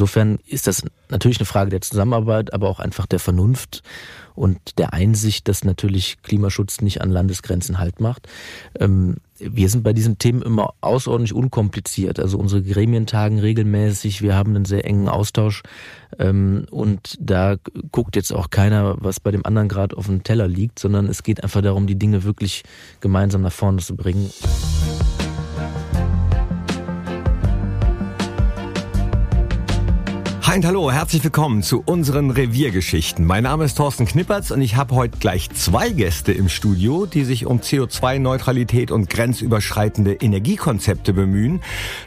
insofern ist das natürlich eine Frage der Zusammenarbeit, aber auch einfach der Vernunft und der Einsicht, dass natürlich Klimaschutz nicht an Landesgrenzen halt macht. Ähm, wir sind bei diesen Themen immer außerordentlich unkompliziert. Also unsere Gremien tagen regelmäßig, wir haben einen sehr engen Austausch ähm, und da guckt jetzt auch keiner, was bei dem anderen gerade auf dem Teller liegt, sondern es geht einfach darum, die Dinge wirklich gemeinsam nach vorne zu bringen. Hi hallo, herzlich willkommen zu unseren Reviergeschichten. Mein Name ist Thorsten Knippertz und ich habe heute gleich zwei Gäste im Studio, die sich um CO2-Neutralität und grenzüberschreitende Energiekonzepte bemühen.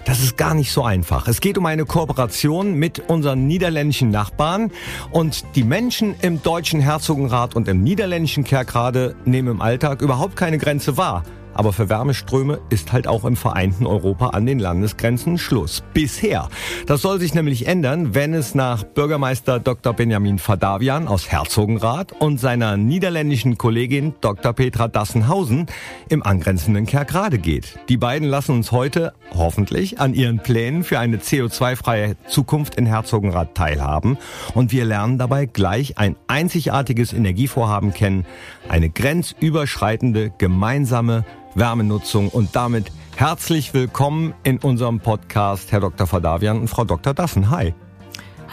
Das ist gar nicht so einfach. Es geht um eine Kooperation mit unseren niederländischen Nachbarn und die Menschen im deutschen Herzogenrat und im niederländischen Kerkrade nehmen im Alltag überhaupt keine Grenze wahr. Aber für Wärmeströme ist halt auch im vereinten Europa an den Landesgrenzen Schluss. Bisher. Das soll sich nämlich ändern, wenn es nach Bürgermeister Dr. Benjamin Fadavian aus Herzogenrath und seiner niederländischen Kollegin Dr. Petra Dassenhausen im angrenzenden Kerkrade geht. Die beiden lassen uns heute hoffentlich an ihren Plänen für eine CO2-freie Zukunft in Herzogenrath teilhaben und wir lernen dabei gleich ein einzigartiges Energievorhaben kennen, eine grenzüberschreitende gemeinsame Wärmenutzung und damit herzlich willkommen in unserem Podcast, Herr Dr. Fadavian und Frau Dr. Dassen. Hi.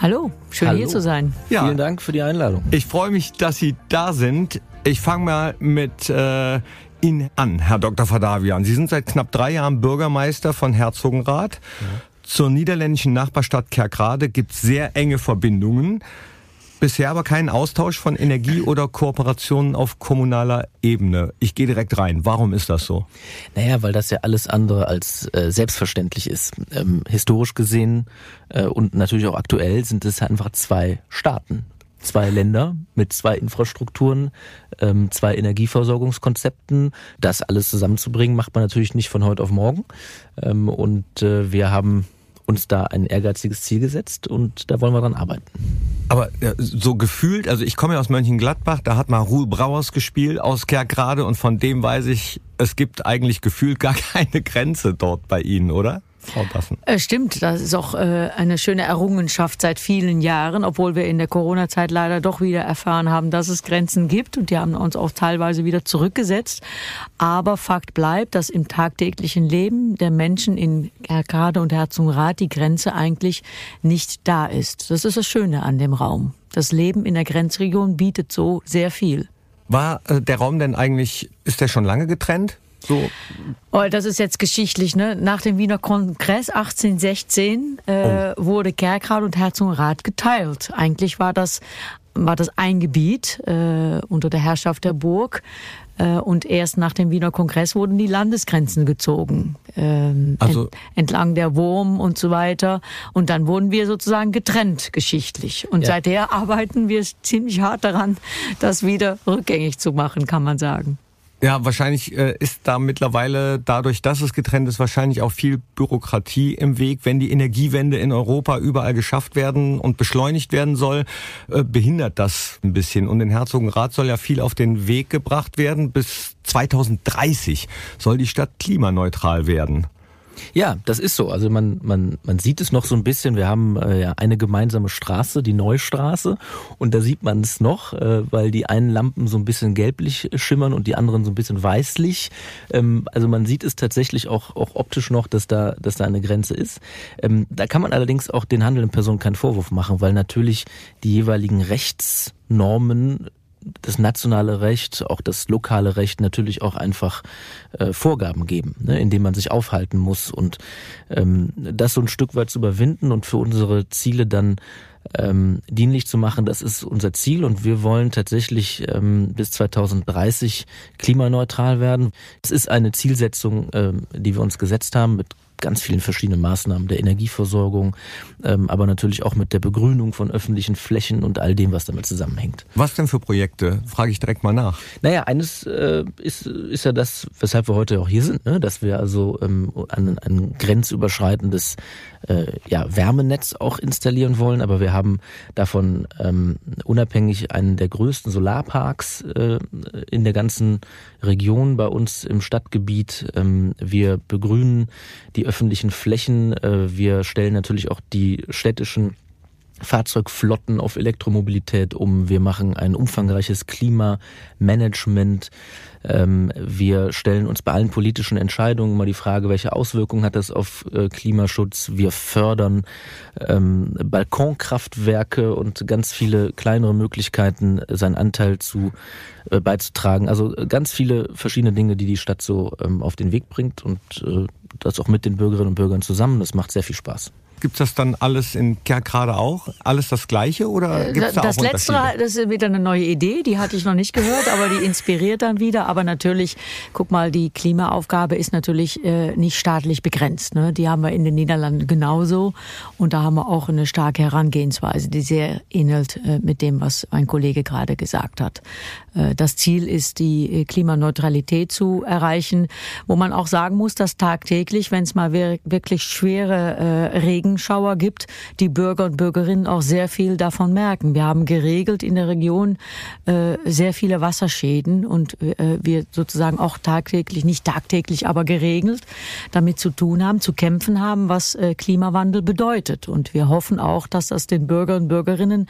Hallo, schön Hallo. hier zu sein. Ja, Vielen Dank für die Einladung. Ich freue mich, dass Sie da sind. Ich fange mal mit äh, Ihnen an, Herr Dr. Fadavian. Sie sind seit knapp drei Jahren Bürgermeister von Herzogenrath. Ja. Zur niederländischen Nachbarstadt Kerkrade gibt es sehr enge Verbindungen. Bisher aber keinen Austausch von Energie oder Kooperationen auf kommunaler Ebene. Ich gehe direkt rein. Warum ist das so? Naja, weil das ja alles andere als äh, selbstverständlich ist. Ähm, historisch gesehen äh, und natürlich auch aktuell sind es einfach zwei Staaten zwei Länder mit zwei Infrastrukturen, ähm, zwei Energieversorgungskonzepten. Das alles zusammenzubringen, macht man natürlich nicht von heute auf morgen. Ähm, und äh, wir haben uns da ein ehrgeiziges Ziel gesetzt und da wollen wir dran arbeiten. Aber ja, so gefühlt, also ich komme ja aus Mönchengladbach, da hat mal Ruhl Brauers gespielt aus Kerkrade und von dem weiß ich, es gibt eigentlich gefühlt gar keine Grenze dort bei Ihnen, oder? Frau Dassen. Äh, stimmt, das ist auch äh, eine schöne Errungenschaft seit vielen Jahren, obwohl wir in der Corona-Zeit leider doch wieder erfahren haben, dass es Grenzen gibt und die haben uns auch teilweise wieder zurückgesetzt. Aber Fakt bleibt, dass im tagtäglichen Leben der Menschen in Erkade und Herzogenrath die Grenze eigentlich nicht da ist. Das ist das Schöne an dem Raum. Das Leben in der Grenzregion bietet so sehr viel. War äh, der Raum denn eigentlich, ist der schon lange getrennt? So. Oh, das ist jetzt geschichtlich, ne? Nach dem Wiener Kongress 1816 äh, oh. wurde Kerkrade und Herzogenrath geteilt. Eigentlich war das war das ein Gebiet äh, unter der Herrschaft der Burg. Äh, und erst nach dem Wiener Kongress wurden die Landesgrenzen gezogen. Ähm, also, ent, entlang der Wurm und so weiter. Und dann wurden wir sozusagen getrennt geschichtlich. Und ja. seither arbeiten wir ziemlich hart daran, das wieder rückgängig zu machen, kann man sagen. Ja, wahrscheinlich äh, ist da mittlerweile dadurch, dass es getrennt ist, wahrscheinlich auch viel Bürokratie im Weg. Wenn die Energiewende in Europa überall geschafft werden und beschleunigt werden soll, äh, behindert das ein bisschen. Und in Herzogenrath soll ja viel auf den Weg gebracht werden. Bis 2030 soll die Stadt klimaneutral werden. Ja, das ist so. Also man, man, man sieht es noch so ein bisschen. Wir haben äh, ja eine gemeinsame Straße, die Neustraße. Und da sieht man es noch, äh, weil die einen Lampen so ein bisschen gelblich schimmern und die anderen so ein bisschen weißlich. Ähm, also man sieht es tatsächlich auch, auch optisch noch, dass da, dass da eine Grenze ist. Ähm, da kann man allerdings auch den handelnden Personen keinen Vorwurf machen, weil natürlich die jeweiligen Rechtsnormen das nationale Recht, auch das lokale Recht natürlich auch einfach äh, Vorgaben geben, ne, in denen man sich aufhalten muss und ähm, das so ein Stück weit zu überwinden und für unsere Ziele dann ähm, dienlich zu machen, das ist unser Ziel und wir wollen tatsächlich ähm, bis 2030 klimaneutral werden. Es ist eine Zielsetzung, ähm, die wir uns gesetzt haben mit ganz vielen verschiedenen Maßnahmen der Energieversorgung, ähm, aber natürlich auch mit der Begrünung von öffentlichen Flächen und all dem, was damit zusammenhängt. Was denn für Projekte? Frage ich direkt mal nach. Naja, eines äh, ist, ist ja das, weshalb wir heute auch hier sind, ne? dass wir also ähm, ein, ein grenzüberschreitendes äh, ja, Wärmenetz auch installieren wollen, aber wir haben davon ähm, unabhängig einen der größten Solarparks äh, in der ganzen Region bei uns im Stadtgebiet. Ähm, wir begrünen die öffentlichen Flächen. Äh, wir stellen natürlich auch die städtischen Fahrzeugflotten auf Elektromobilität um. Wir machen ein umfangreiches Klimamanagement. Ähm, wir stellen uns bei allen politischen Entscheidungen mal die Frage, welche Auswirkungen hat das auf äh, Klimaschutz. Wir fördern ähm, Balkonkraftwerke und ganz viele kleinere Möglichkeiten, seinen Anteil zu äh, beizutragen. Also ganz viele verschiedene Dinge, die die Stadt so ähm, auf den Weg bringt und äh, das auch mit den Bürgerinnen und Bürgern zusammen. Das macht sehr viel Spaß. Gibt es das dann alles in Kerkrade auch? Alles das Gleiche oder Äh, gibt's da das auch letzte, das ist wieder eine neue Idee, die hatte ich noch nicht gehört, aber die inspiriert dann wieder. Aber natürlich, guck mal, die Klimaaufgabe ist natürlich äh, nicht staatlich begrenzt. Ne? Die haben wir in den Niederlanden genauso und da haben wir auch eine starke Herangehensweise, die sehr ähnelt äh, mit dem, was mein Kollege gerade gesagt hat. Äh, das Ziel ist, die äh, Klimaneutralität zu erreichen, wo man auch sagen muss, dass tagtäglich, wenn es mal wirklich schwere äh, Regenschauer gibt, die Bürger und Bürgerinnen auch sehr viel davon merken. Wir haben geregelt in der Region sehr viele Wasserschäden und wir sozusagen auch tagtäglich, nicht tagtäglich, aber geregelt damit zu tun haben, zu kämpfen haben, was Klimawandel bedeutet. Und wir hoffen auch, dass das den Bürger und Bürgerinnen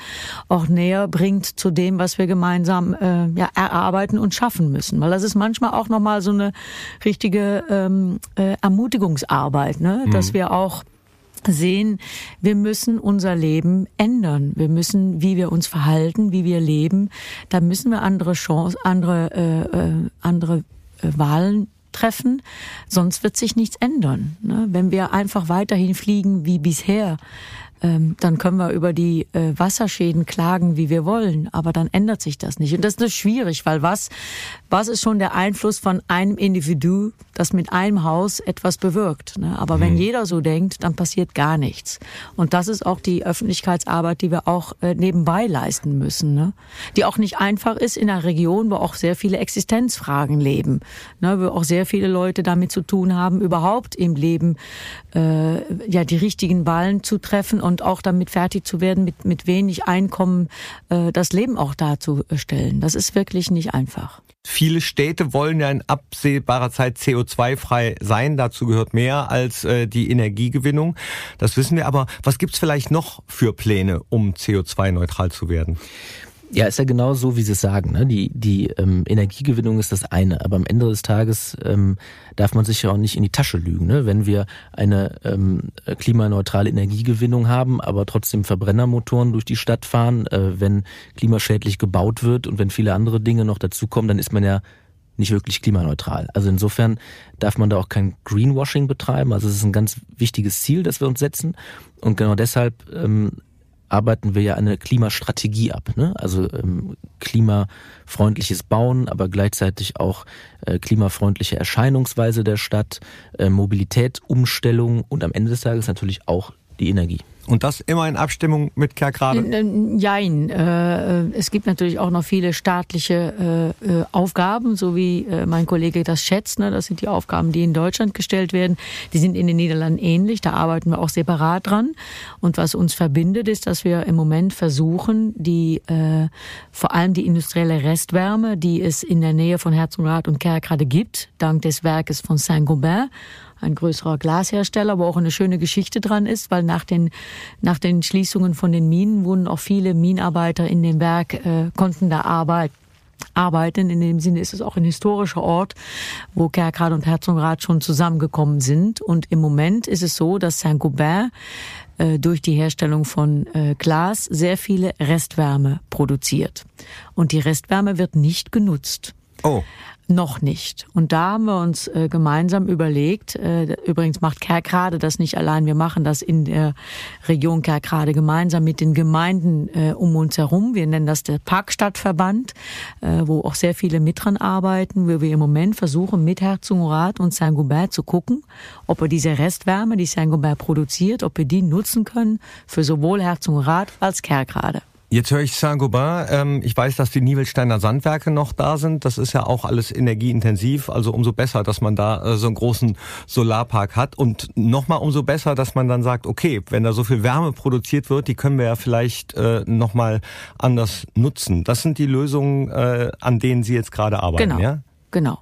auch näher bringt zu dem, was wir gemeinsam äh, ja, erarbeiten und schaffen müssen. Weil das ist manchmal auch nochmal so eine richtige ähm, äh, Ermutigungsarbeit, ne? Mhm. dass wir auch sehen, wir müssen unser Leben ändern. Wir müssen, wie wir uns verhalten, wie wir leben, da müssen wir andere Chancen, andere, äh, äh, andere äh, Wahlen treffen, sonst wird sich nichts ändern. Ne? Wenn wir einfach weiterhin fliegen wie bisher, ähm, dann können wir über die äh, Wasserschäden klagen, wie wir wollen, aber dann ändert sich das nicht. Und das ist schwierig, weil was, was ist schon der Einfluss von einem Individu, das mit einem Haus etwas bewirkt? Ne? Aber mhm. wenn jeder so denkt, dann passiert gar nichts. Und das ist auch die Öffentlichkeitsarbeit, die wir auch äh, nebenbei leisten müssen, ne? die auch nicht einfach ist in einer Region, wo auch sehr viele Existenzfragen leben, ne? wo auch sehr viele Leute damit zu tun haben, überhaupt im Leben äh, ja die richtigen Wahlen zu treffen und auch damit fertig zu werden, mit, mit wenig Einkommen äh, das Leben auch darzustellen. Das ist wirklich nicht einfach. Viele Städte wollen ja in absehbarer Zeit CO2-frei sein. Dazu gehört mehr als äh, die Energiegewinnung. Das wissen wir. Aber was gibt's vielleicht noch für Pläne, um CO2-neutral zu werden? Ja, ist ja genau so, wie Sie es sagen. Ne? Die, die ähm, Energiegewinnung ist das eine, aber am Ende des Tages ähm, darf man sich ja auch nicht in die Tasche lügen. Ne? Wenn wir eine ähm, klimaneutrale Energiegewinnung haben, aber trotzdem Verbrennermotoren durch die Stadt fahren, äh, wenn klimaschädlich gebaut wird und wenn viele andere Dinge noch dazukommen, dann ist man ja nicht wirklich klimaneutral. Also insofern darf man da auch kein Greenwashing betreiben. Also es ist ein ganz wichtiges Ziel, das wir uns setzen. Und genau deshalb ähm, arbeiten wir ja eine Klimastrategie ab. Ne? Also ähm, klimafreundliches Bauen, aber gleichzeitig auch äh, klimafreundliche Erscheinungsweise der Stadt, äh, Mobilität, Umstellung und am Ende des Tages natürlich auch die Energie. Und das immer in Abstimmung mit Kerkrade? Jein. Äh, es gibt natürlich auch noch viele staatliche äh, äh, Aufgaben, so wie mein Kollege das schätzt. Ne? Das sind die Aufgaben, die in Deutschland gestellt werden. Die sind in den Niederlanden ähnlich. Da arbeiten wir auch separat dran. Und was uns verbindet, ist, dass wir im Moment versuchen, die vor allem die industrielle Restwärme, die es in der Nähe von Herzogenrath und Kerkrade gibt, dank des Werkes von Saint-Gobain, ein größerer Glashersteller, wo auch eine schöne Geschichte dran ist, weil nach den, nach den Schließungen von den Minen wurden auch viele Minenarbeiter in dem Werk, äh, konnten da arbeiten arbeiten. In dem Sinne ist es auch ein historischer Ort, wo Kerkrad und Herzogenrath schon zusammengekommen sind. Und im Moment ist es so, dass Saint-Gobain äh, durch die Herstellung von äh, Glas sehr viele Restwärme produziert. Und die Restwärme wird nicht genutzt. Oh. Noch nicht. Und da haben wir uns äh, gemeinsam überlegt, äh, übrigens macht Kerkrade das nicht allein, wir machen das in der Region Kerkrade gemeinsam mit den Gemeinden äh, um uns herum. Wir nennen das der Parkstadtverband, äh, wo auch sehr viele mit dran arbeiten, wo wir im Moment versuchen, mit Herzogenrath und Saint-Gobain zu gucken, ob wir diese Restwärme, die Saint-Gobain produziert, ob wir die nutzen können für sowohl Herzogenrath als Kerkrade. Jetzt höre ich Saint-Gobain. Ähm, ich weiß, dass die Nivelsteiner Sandwerke noch da sind. Das ist ja auch alles energieintensiv. Also umso besser, dass man da äh, so einen großen Solarpark hat. Und nochmal umso besser, dass man dann sagt, okay, wenn da so viel Wärme produziert wird, die können wir ja vielleicht äh, nochmal anders nutzen. Das sind die Lösungen, äh, an denen Sie jetzt gerade arbeiten, genau. ja? Genau.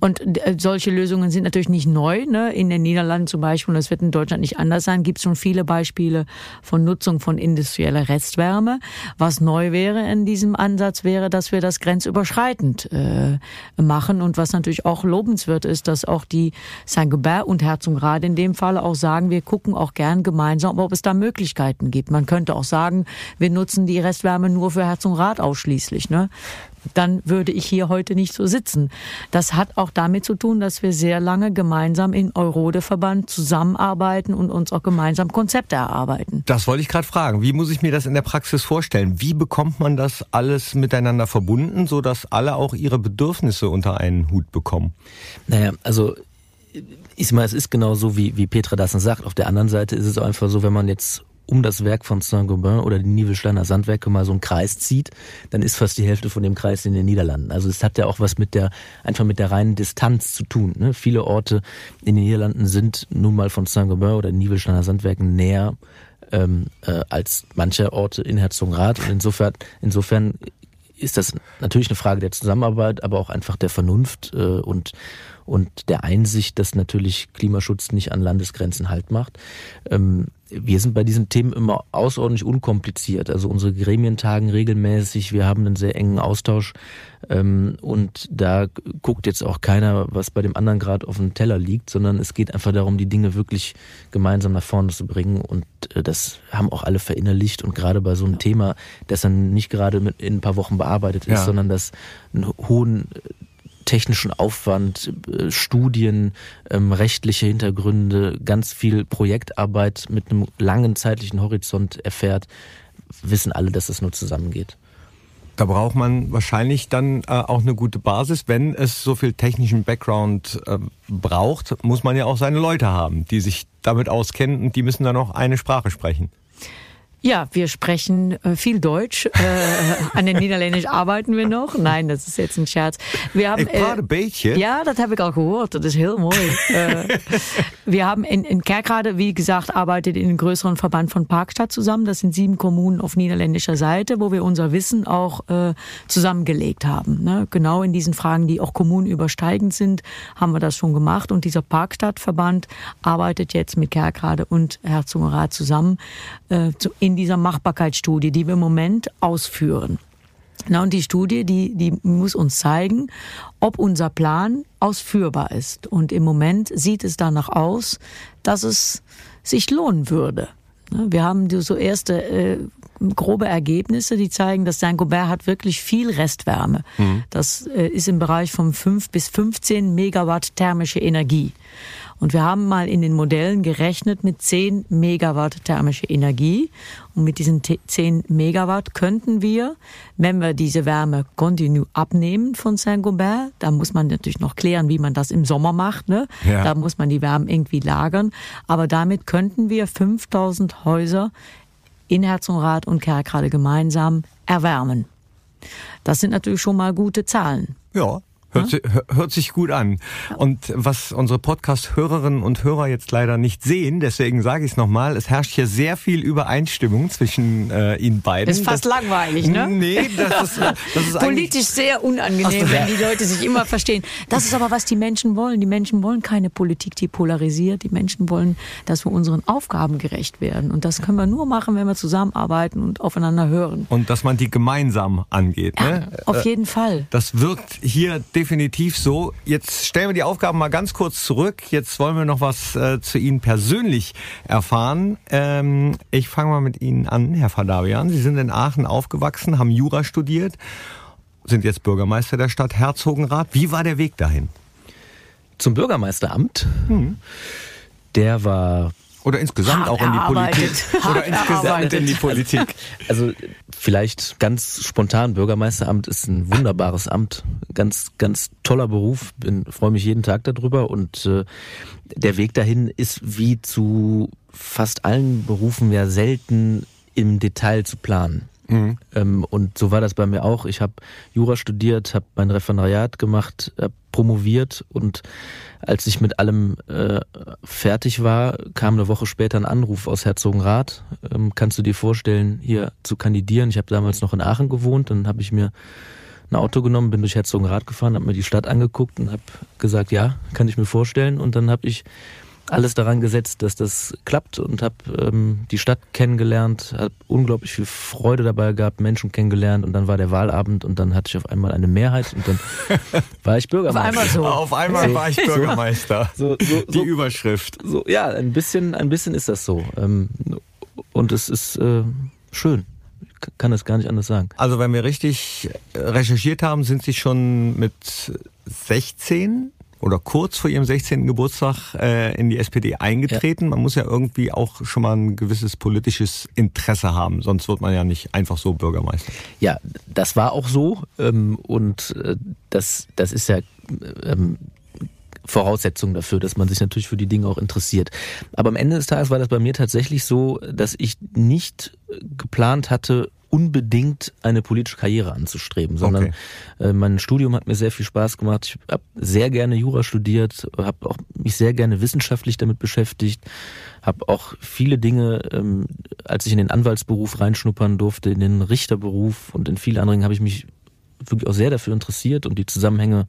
Und äh, solche Lösungen sind natürlich nicht neu. Ne? In den Niederlanden zum Beispiel, und das wird in Deutschland nicht anders sein, gibt es schon viele Beispiele von Nutzung von industrieller Restwärme. Was neu wäre in diesem Ansatz wäre, dass wir das grenzüberschreitend äh, machen und was natürlich auch lobenswert ist, dass auch die Saint-Gobain und Herzogenrath in dem Fall auch sagen, wir gucken auch gern gemeinsam, ob es da Möglichkeiten gibt. Man könnte auch sagen, wir nutzen die Restwärme nur für Herzogenrath ausschließlich. Ne? Dann würde ich hier heute nicht so sitzen. Das hat auch damit zu tun, dass wir sehr lange gemeinsam in Eurode-Verband zusammenarbeiten und uns auch gemeinsam Konzepte erarbeiten. Das wollte ich gerade fragen. Wie muss ich mir das in der Praxis vorstellen? Wie bekommt man das alles miteinander verbunden, sodass alle auch ihre Bedürfnisse unter einen Hut bekommen? Naja, also ich meine, es ist genau so, wie, wie Petra das sagt. Auf der anderen Seite ist es einfach so, wenn man jetzt um das Werk von Saint-Gobain oder die Nivelsteiner Sandwerke mal so einen Kreis zieht, dann ist fast die Hälfte von dem Kreis in den Niederlanden. Also es hat ja auch was mit der, einfach mit der reinen Distanz zu tun. Ne? Viele Orte in den Niederlanden sind nun mal von Saint-Gobain oder Nivelsteiner Sandwerken näher ähm, äh, als manche Orte in Herzogenrath. Und insofern, insofern ist das natürlich eine Frage der Zusammenarbeit, aber auch einfach der Vernunft äh, und und der Einsicht, dass natürlich Klimaschutz nicht an Landesgrenzen halt macht. Ähm, wir sind bei diesen Themen immer außerordentlich unkompliziert. Also unsere Gremien tagen regelmäßig, wir haben einen sehr engen Austausch ähm, und da guckt jetzt auch keiner, was bei dem anderen gerade auf dem Teller liegt, sondern es geht einfach darum, die Dinge wirklich gemeinsam nach vorne zu bringen und äh, das haben auch alle verinnerlicht und gerade bei so einem Thema, das dann nicht gerade in ein paar Wochen bearbeitet ist, ja. sondern das einen hohen technischen Aufwand, äh, Studien, ähm, rechtliche Hintergründe, ganz viel Projektarbeit mit einem langen zeitlichen Horizont erfährt, wissen alle, dass es nur zusammengeht. Da braucht man wahrscheinlich dann äh, auch eine gute Basis. Wenn es so viel technischen Background äh, braucht, muss man ja auch seine Leute haben, die sich damit auskennen und die müssen dann auch eine Sprache sprechen. Ja, wir sprechen äh, viel Deutsch. Äh, an den Niederländisch arbeiten wir noch. Nein, das ist jetzt ein Scherz. Wir haben, ik praat een beetje. Ja, das habe ich auch gehört. Das ist heel mooi. äh, wir haben in, in Kerkrade, wie gesagt, arbeitet in einem größeren Verband von Parkstadt zusammen. Das sind sieben Kommunen auf niederländischer Seite, wo wir unser Wissen auch äh, zusammengelegt haben. Ne? Genau in diesen Fragen, die auch kommunenübersteigend sind, haben wir das schon gemacht. Und dieser Parkstadtverband arbeitet jetzt mit Kerkrade und Herzogenrath zusammen äh, in in dieser Machbarkeitsstudie, die wir im Moment ausführen. Na, und die Studie, die, die muss uns zeigen, ob unser Plan ausführbar ist. Und im Moment sieht es danach aus, dass es sich lohnen würde. Wir haben so erste äh, grobe Ergebnisse, die zeigen, dass Saint-Gobain hat wirklich viel Restwärme. Mhm. Das äh, ist im Bereich von 5 bis 15 Megawatt thermische Energie. Und wir haben mal in den Modellen gerechnet mit 10 Megawatt thermische Energie. Und mit diesen 10 Megawatt könnten wir, wenn wir diese Wärme kontinu abnehmen von Saint-Gobain, da muss man natürlich noch klären, wie man das im Sommer macht. Ne? Ja. Da muss man die Wärme irgendwie lagern. Aber damit könnten wir 5000 Häuser in Herzogenrath und Kerkrade gemeinsam erwärmen. Das sind natürlich schon mal gute Zahlen. Ja, Hört, ja? hört sich gut an. Und was unsere Podcast-Hörerinnen und Hörer jetzt leider nicht sehen, deswegen sage ich es nochmal, es herrscht hier sehr viel Übereinstimmung zwischen äh, Ihnen beiden. Das ist fast das, langweilig, ne? Nee, das ist, das ist Politisch sehr unangenehm, wenn die Leute sich immer verstehen. Das ist aber, was die Menschen wollen. Die Menschen wollen keine Politik, die polarisiert. Die Menschen wollen, dass wir unseren Aufgaben gerecht werden. Und das können wir nur machen, wenn wir zusammenarbeiten und aufeinander hören. Und dass man die gemeinsam angeht. Ne? Ja, auf jeden Fall. Das wirkt hier definitiv definitiv so. Jetzt stellen wir die Aufgaben mal ganz kurz zurück. Jetzt wollen wir noch was äh, zu Ihnen persönlich erfahren. Ähm, ich fange mal mit Ihnen an, Herr Fadavian. Sie sind in Aachen aufgewachsen, haben Jura studiert, sind jetzt Bürgermeister der Stadt Herzogenrath. Wie war der Weg dahin? Zum Bürgermeisteramt. Hm. Der war oder insgesamt Hart auch in die Politik. Oder insgesamt in die Politik. Also vielleicht ganz spontan, Bürgermeisteramt ist ein wunderbares Amt. Ganz, ganz toller Beruf. Bin, freue mich jeden Tag darüber. Und äh, der Weg dahin ist wie zu fast allen Berufen ja selten im Detail zu planen. Mhm. Ähm, und so war das bei mir auch. Ich habe Jura studiert, habe mein Referendariat gemacht, hab promoviert und als ich mit allem äh, fertig war, kam eine Woche später ein Anruf aus Herzogenrath. Ähm, kannst du dir vorstellen, hier zu kandidieren? Ich habe damals noch in Aachen gewohnt, dann habe ich mir ein Auto genommen, bin durch Herzogenrath gefahren, habe mir die Stadt angeguckt und habe gesagt, ja, kann ich mir vorstellen. Und dann habe ich alles daran gesetzt, dass das klappt und habe ähm, die Stadt kennengelernt, habe unglaublich viel Freude dabei gehabt, Menschen kennengelernt und dann war der Wahlabend und dann hatte ich auf einmal eine Mehrheit und dann war ich Bürgermeister. Auf einmal so. Auf einmal so, war ich Bürgermeister. So, so, die Überschrift. So, ja, ein bisschen, ein bisschen ist das so. Ähm, und es ist äh, schön. Ich kann es gar nicht anders sagen. Also wenn wir richtig recherchiert haben, sind Sie schon mit 16 oder kurz vor ihrem 16. Geburtstag äh, in die SPD eingetreten. Ja. Man muss ja irgendwie auch schon mal ein gewisses politisches Interesse haben, sonst wird man ja nicht einfach so Bürgermeister. Ja, das war auch so ähm, und äh, das, das ist ja ähm, Voraussetzung dafür, dass man sich natürlich für die Dinge auch interessiert. Aber am Ende des Tages war das bei mir tatsächlich so, dass ich nicht geplant hatte, unbedingt eine politische Karriere anzustreben, sondern okay. äh, mein Studium hat mir sehr viel Spaß gemacht. Ich habe sehr gerne Jura studiert, habe auch mich sehr gerne wissenschaftlich damit beschäftigt, habe auch viele Dinge, ähm, als ich in den Anwaltsberuf reinschnuppern durfte, in den Richterberuf und in viele anderen habe ich mich wirklich auch sehr dafür interessiert und die Zusammenhänge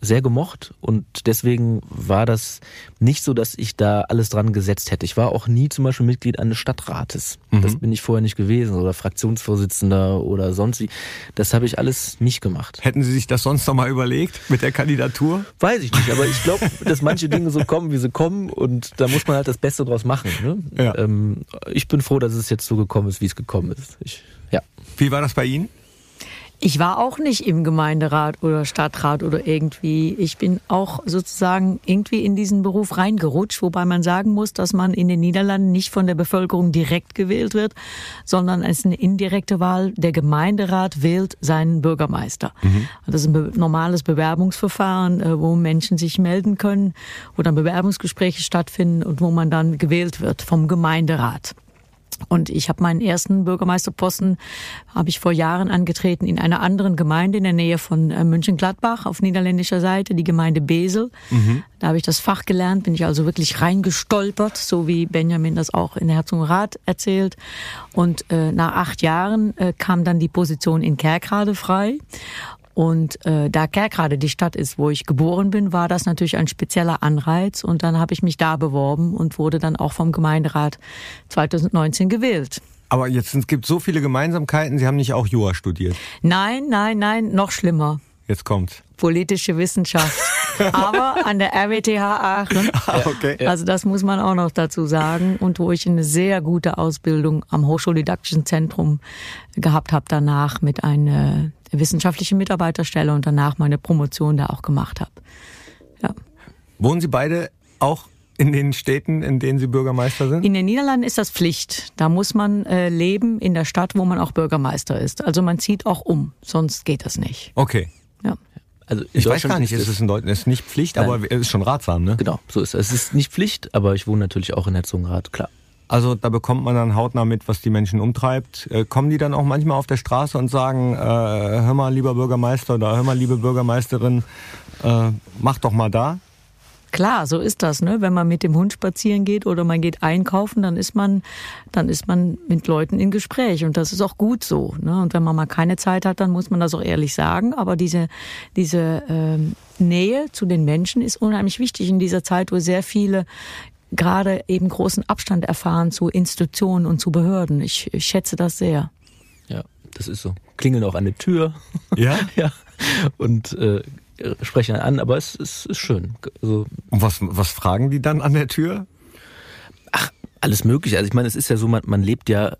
sehr gemocht und deswegen war das nicht so, dass ich da alles dran gesetzt hätte. Ich war auch nie zum Beispiel Mitglied eines Stadtrates. Mhm. Das bin ich vorher nicht gewesen oder Fraktionsvorsitzender oder sonst wie. Das habe ich alles nicht gemacht. Hätten Sie sich das sonst noch mal überlegt mit der Kandidatur? Weiß ich nicht, aber ich glaube, dass manche Dinge so kommen, wie sie kommen und da muss man halt das Beste draus machen. Ne? Ja. Ähm, ich bin froh, dass es jetzt so gekommen ist, wie es gekommen ist. Ich, ja. Wie war das bei Ihnen? Ich war auch nicht im Gemeinderat oder Stadtrat oder irgendwie. Ich bin auch sozusagen irgendwie in diesen Beruf reingerutscht, wobei man sagen muss, dass man in den Niederlanden nicht von der Bevölkerung direkt gewählt wird, sondern es ist eine indirekte Wahl. Der Gemeinderat wählt seinen Bürgermeister. Mhm. Das ist ein normales Bewerbungsverfahren, äh, wo Menschen sich melden können, wo dann Bewerbungsgespräche stattfinden und wo man dann gewählt wird vom Gemeinderat. Und ich habe meinen ersten Bürgermeisterposten habe ich vor Jahren angetreten in einer anderen Gemeinde in der Nähe von äh, München-Gladbach auf niederländischer Seite, die Gemeinde Besel. Mhm. Da habe ich das Fach gelernt, bin ich also wirklich reingestolpert, so wie Benjamin das auch in Herzogenrath erzählt. Und äh, nach acht Jahren äh, kam dann die Position in Kerkrade frei. Und äh, da Kerkrade die Stadt ist, wo ich geboren bin, war das natürlich ein spezieller Anreiz. Und dann habe ich mich da beworben und wurde dann auch vom Gemeinderat 2019 gewählt. Aber jetzt gibt es so viele Gemeinsamkeiten. Sie haben nicht auch Jura studiert? Nein, nein, nein, noch schlimmer. Jetzt kommt. Politische Wissenschaft. Aber an der RWTH Aachen. Ah, okay. Also das muss man auch noch dazu sagen. Und wo ich eine sehr gute Ausbildung am Hochschuldidaktischen Zentrum gehabt habe danach mit einer wissenschaftlichen Mitarbeiterstelle und danach meine Promotion da auch gemacht habe. Ja. Wohnen Sie beide auch in den Städten, in denen Sie Bürgermeister sind? In den Niederlanden ist das Pflicht. Da muss man äh, leben in der Stadt, wo man auch Bürgermeister ist. Also man zieht auch um, sonst geht das nicht. Okay. Ja. Also ich weiß gar nicht, ist es in Deutschland ist nicht Pflicht, Nein. aber es ist schon ratsam, ne? Genau, so ist es. Es ist nicht Pflicht, aber ich wohne natürlich auch in Herzogenrath, klar. Also da bekommt man dann hautnah mit, was die Menschen umtreibt. Äh, kommen die dann auch manchmal auf der Straße und sagen, äh, hör mal, lieber Bürgermeister oder hör mal, liebe Bürgermeisterin, äh, mach doch mal da? Klar, so ist das, ne? Wenn man mit dem Hund spazieren geht oder man geht einkaufen, dann ist man, dann ist man mit Leuten in Gespräch und das ist auch gut so. Ne? Und wenn man mal keine Zeit hat, dann muss man das auch ehrlich sagen. Aber diese diese ähm, Nähe zu den Menschen ist unheimlich wichtig in dieser Zeit, wo sehr viele gerade eben großen Abstand erfahren zu Institutionen und zu Behörden. Ich, ich schätze das sehr. Ja, das ist so. Klingeln auch an der Tür. Ja? ja. Und äh, sprechen an, aber es, es ist schön. Also, Und was, was fragen die dann an der Tür? Ach, alles Mögliche. Also ich meine, es ist ja so, man, man lebt ja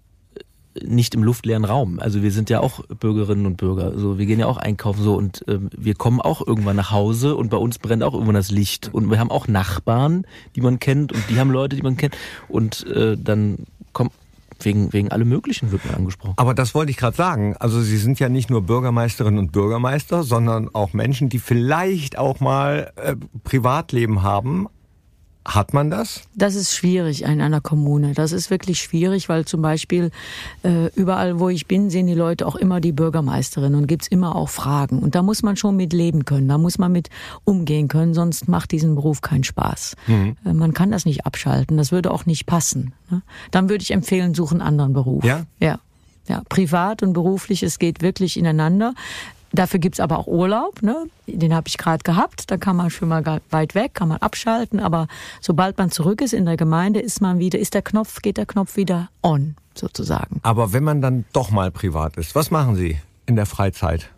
nicht im luftleeren Raum. Also wir sind ja auch Bürgerinnen und Bürger. So, wir gehen ja auch einkaufen so und ähm, wir kommen auch irgendwann nach Hause und bei uns brennt auch irgendwann das Licht und wir haben auch Nachbarn, die man kennt und die haben Leute, die man kennt und äh, dann kommt wegen wegen alle möglichen wird man angesprochen. Aber das wollte ich gerade sagen. Also Sie sind ja nicht nur Bürgermeisterinnen und Bürgermeister, sondern auch Menschen, die vielleicht auch mal äh, Privatleben haben, hat man das? Das ist schwierig in einer Kommune. Das ist wirklich schwierig, weil zum Beispiel äh, überall, wo ich bin, sehen die Leute auch immer die Bürgermeisterin und gibt's immer auch Fragen. Und da muss man schon mit leben können, da muss man mit umgehen können, sonst macht diesen Beruf keinen Spaß. Mhm. Äh, man kann das nicht abschalten, das würde auch nicht passen. Ne? Dann würde ich empfehlen, suchen einen anderen Beruf. Ja? Ja. Ja, privat und beruflich, es geht wirklich ineinander Dafür gibt's aber auch Urlaub, ne? den habe ich gerade gehabt. Da kann man schon mal weit weg, kann man abschalten. Aber sobald man zurück ist in der Gemeinde, ist man wieder, ist der Knopf, geht der Knopf wieder on, sozusagen. Aber wenn man dann doch mal privat ist, was machen Sie in der Freizeit?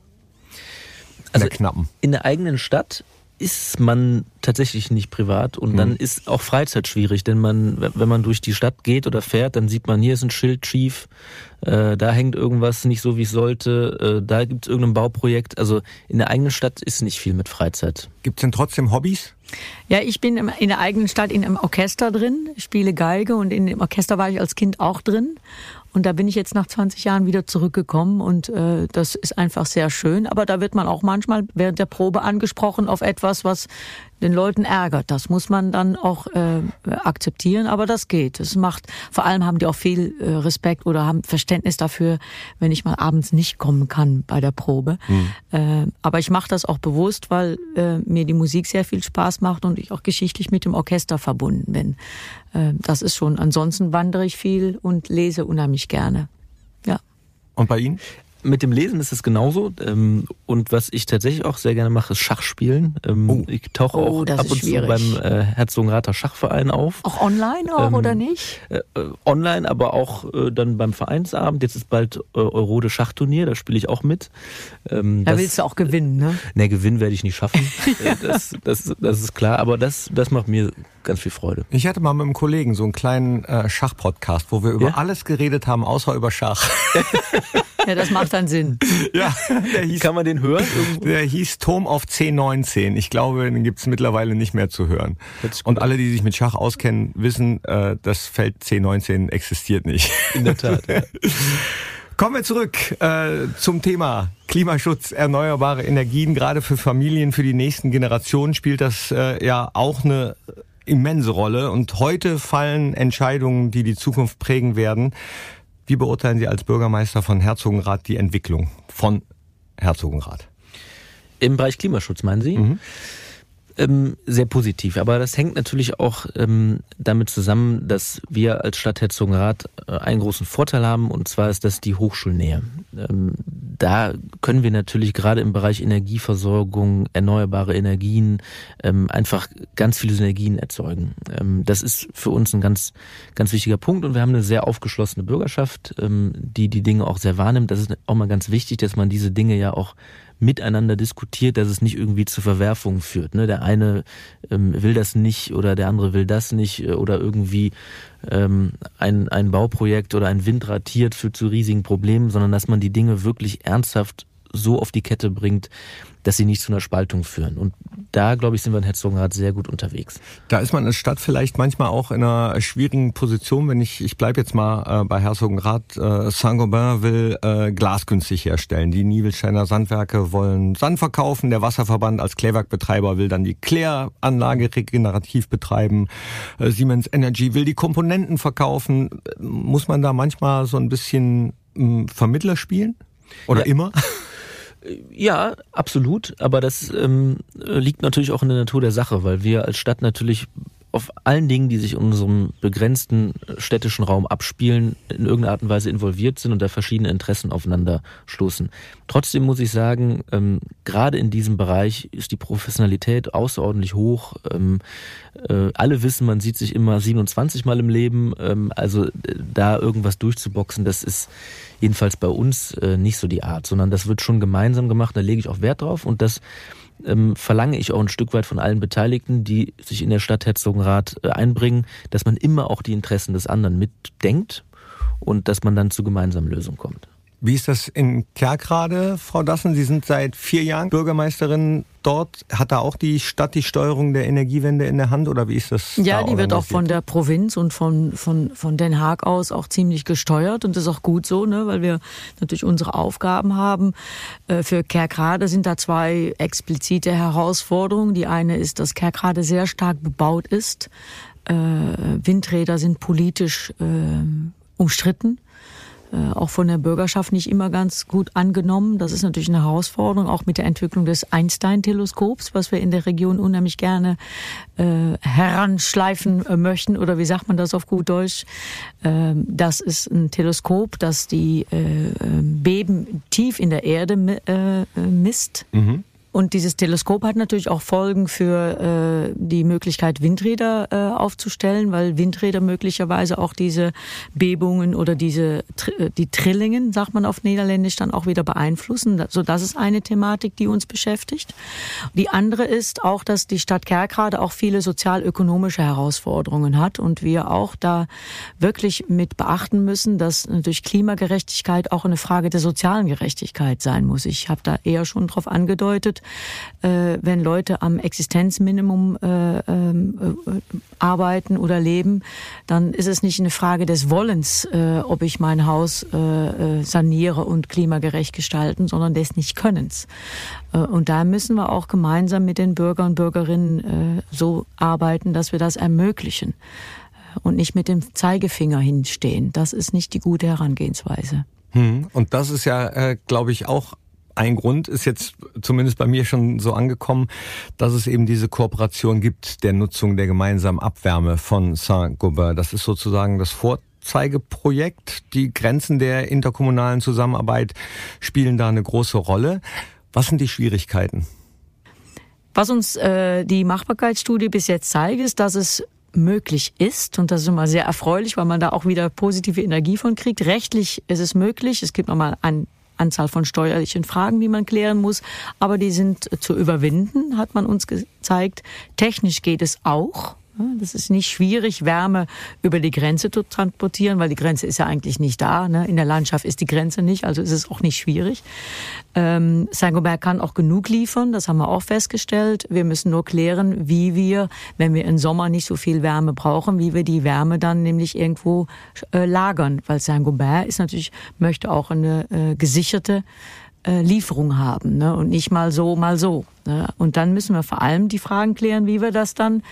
In Also der knappen. in der eigenen Stadt ist man tatsächlich nicht privat und dann ist auch Freizeit schwierig, denn man, wenn man durch die Stadt geht oder fährt, dann sieht man, hier ist ein Schild schief, äh, da hängt irgendwas nicht so, wie es sollte, äh, da gibt es irgendein Bauprojekt. Also in der eigenen Stadt ist nicht viel mit Freizeit. Gibt es denn trotzdem Hobbys? Ja, ich bin im- in der eigenen Stadt in einem Orchester drin, spiele Geige und in dem Orchester war ich als Kind auch drin. Und da bin ich jetzt nach 20 Jahren wieder zurückgekommen und äh, das ist einfach sehr schön. Aber da wird man auch manchmal während der Probe angesprochen auf etwas, was den Leuten ärgert. Das muss man dann auch äh, akzeptieren, aber das geht. Es macht, vor allem haben die auch viel äh, Respekt oder haben Verständnis dafür, wenn ich mal abends nicht kommen kann bei der Probe. Äh, aber ich mache das auch bewusst, weil äh, mir die Musik sehr viel Spaß macht und ich auch geschichtlich mit dem Orchester verbunden bin. Äh, das ist schon. Ansonsten wandere ich viel und lese unheimlich gerne. Ja. Und bei Ihnen? Mit dem Lesen ist es genauso. Ähm, und was ich tatsächlich auch sehr gerne mache, ist Schachspielen. Ähm, Oh. Ich tauche Oh, auch ab und zu beim äh, Herzogenrather Schachverein auf. Auch online auch Ähm, oder nicht? Äh, äh, online, aber auch äh, dann beim Vereinsabend. Jetzt ist bald äh, Eurode Schachturnier, da spiele ich auch mit. Ähm, Da das- willst du auch gewinnen, ne? Ne, Gewinn werde ich nicht schaffen. Äh, das, das, das ist klar, aber das, das macht mir ganz viel Freude. Ich hatte mal mit einem Kollegen so einen kleinen äh, Schachpodcast, wo wir über Ja? alles geredet haben, außer über Schach. Ja, das macht dann Sinn. ja, der hieß, Kann man den hören? irgendwo? der hieß Turm auf C19. Ich glaube, den gibt's mittlerweile nicht mehr zu hören. Und alle, die sich mit Schach auskennen, wissen, äh, das Feld C19 existiert nicht. In der Tat. Ja. Kommen wir zurück äh, zum Thema Klimaschutz, erneuerbare Energien. Gerade für Familien, für die nächsten Generationen spielt das äh, ja auch eine immense Rolle. Und heute fallen Entscheidungen, die die Zukunft prägen werden. Wie beurteilen Sie als Bürgermeister von Herzogenrath die Entwicklung von Herzogenrath? Im Bereich Klimaschutz, meinen Sie? Mhm. Ähm, sehr positiv. Aber das hängt natürlich auch ähm, damit zusammen, dass wir als Stadt Herzogenrath äh, einen großen Vorteil haben, und zwar ist das die Hochschulnähe. Ähm, da können wir natürlich gerade im Bereich Energieversorgung, erneuerbare Energien, ähm, einfach ganz viele Synergien erzeugen. Ähm, das ist für uns ein ganz, ganz wichtiger Punkt und wir haben eine sehr aufgeschlossene Bürgerschaft, ähm, die die Dinge auch sehr wahrnimmt. Das ist auch mal ganz wichtig, dass man diese Dinge ja auch miteinander diskutiert, dass es nicht irgendwie zu Verwerfungen führt. Ne? Der eine ähm, will das nicht oder der andere will das nicht äh, oder irgendwie ähm, ein, ein Bauprojekt oder ein Windrad hier führt zu riesigen Problemen, sondern dass man die Dinge wirklich ernsthaft so auf die Kette bringt, dass sie nicht zu einer Spaltung führen. Und da, glaube ich, sind wir in Herzogenrath sehr gut unterwegs. Da ist man als Stadt vielleicht manchmal auch in einer schwierigen Position, wenn ich, ich bleibe jetzt mal äh, bei Herzogenrath, äh, Saint-Gobain will äh, Glas günstig herstellen. Die Niebelsteiner Sandwerke wollen Sand verkaufen, der Wasserverband als Klärwerkbetreiber will dann die Kläranlage regenerativ betreiben, äh, Siemens Energy will die Komponenten verkaufen. Muss man da manchmal so ein bisschen mh, Vermittler spielen? Oder Ja. immer? Ja, absolut. Aber das ähm, liegt natürlich auch in der Natur der Sache, weil wir als Stadt natürlich auf allen Dingen, die sich in unserem begrenzten städtischen Raum abspielen, in irgendeiner Art und Weise involviert sind und da verschiedene Interessen aufeinander stoßen. Trotzdem muss ich sagen, ähm, gerade in diesem Bereich ist die Professionalität außerordentlich hoch. Ähm, äh, alle wissen, man sieht sich immer 27 Mal im Leben. Ähm, also äh, da irgendwas durchzuboxen, das ist jedenfalls bei uns äh, nicht so die Art, sondern das wird schon gemeinsam gemacht. Da lege ich auch Wert drauf und das ähm, verlange ich auch ein Stück weit von allen Beteiligten, die sich in der Stadt Herzogenrath äh, einbringen, dass man immer auch die Interessen des anderen mitdenkt und dass man dann zu gemeinsamen Lösungen kommt. Wie ist das in Kerkrade, Frau Dassen? Sie sind seit vier Jahren Bürgermeisterin dort. Hat da auch die Stadt die Steuerung der Energiewende in der Hand oder wie ist das? Ja, da die wird auch von der Provinz und von, von, von Den Haag aus auch ziemlich gesteuert und das ist auch gut so, ne, weil wir natürlich unsere Aufgaben haben. Äh, Für Kerkrade sind da zwei explizite Herausforderungen. Die eine ist, dass Kerkrade sehr stark bebaut ist. Äh, Windräder sind politisch äh, umstritten. Äh, auch von der Bürgerschaft nicht immer ganz gut angenommen. Das ist natürlich eine Herausforderung, auch mit der Entwicklung des Einstein-Teleskops, was wir in der Region unheimlich gerne äh, heranschleifen äh, möchten. Oder wie sagt man das auf gut Deutsch? Äh, das ist ein Teleskop, das die äh, äh Beben tief in der Erde äh, misst. Mhm. Und dieses Teleskop hat natürlich auch Folgen für äh, die Möglichkeit, Windräder äh, aufzustellen, weil Windräder möglicherweise auch diese Bebungen oder diese äh, die Trillingen, sagt man auf Niederländisch, dann auch wieder beeinflussen. So, das ist eine Thematik, die uns beschäftigt. Die andere ist auch, dass die Stadt Kerkrade auch viele sozialökonomische Herausforderungen hat und wir auch da wirklich mit beachten müssen, dass natürlich Klimagerechtigkeit auch eine Frage der sozialen Gerechtigkeit sein muss. Ich habe da eher schon drauf angedeutet äh, wenn Leute am Existenzminimum äh, äh, arbeiten oder leben, dann ist es nicht eine Frage des Wollens, ob ich mein Haus saniere und klimagerecht gestalten, sondern des Nicht-Könnens. Und da müssen wir auch gemeinsam mit den Bürgern und Bürgerinnen so arbeiten, dass wir das ermöglichen und nicht mit dem Zeigefinger hinstehen. Das ist nicht die gute Herangehensweise. Hm. Und das ist ja, äh, glaube ich, auch ein Grund ist jetzt zumindest bei mir schon so angekommen, dass es eben diese Kooperation gibt der Nutzung der gemeinsamen Abwärme von Saint-Gobain. Das ist sozusagen das Vorzeigeprojekt. Die Grenzen der interkommunalen Zusammenarbeit spielen da eine große Rolle. Was sind die Schwierigkeiten? Was uns äh, die Machbarkeitsstudie bis jetzt zeigt, ist, dass es möglich ist. Und das ist immer sehr erfreulich, weil man da auch wieder positive Energie von kriegt. Rechtlich ist es möglich. Es gibt nochmal ein Anzahl von steuerlichen Fragen, die man klären muss, aber die sind zu überwinden, hat man uns gezeigt. Technisch geht es auch. Das ist nicht schwierig, Wärme über die Grenze zu transportieren, weil die Grenze ist ja eigentlich nicht da. Ne? In der Landschaft ist die Grenze nicht, also ist es auch nicht schwierig. Ähm, Saint-Gobain kann auch genug liefern, das haben wir auch festgestellt. Wir müssen nur klären, wie wir, wenn wir im Sommer nicht so viel Wärme brauchen, wie wir die Wärme dann nämlich irgendwo äh, lagern. Weil Saint-Gobain ist natürlich, möchte auch eine äh, gesicherte äh, Lieferung haben ne? und nicht mal so, mal so. Ne? Und dann müssen wir vor allem die Fragen klären, wie wir das dann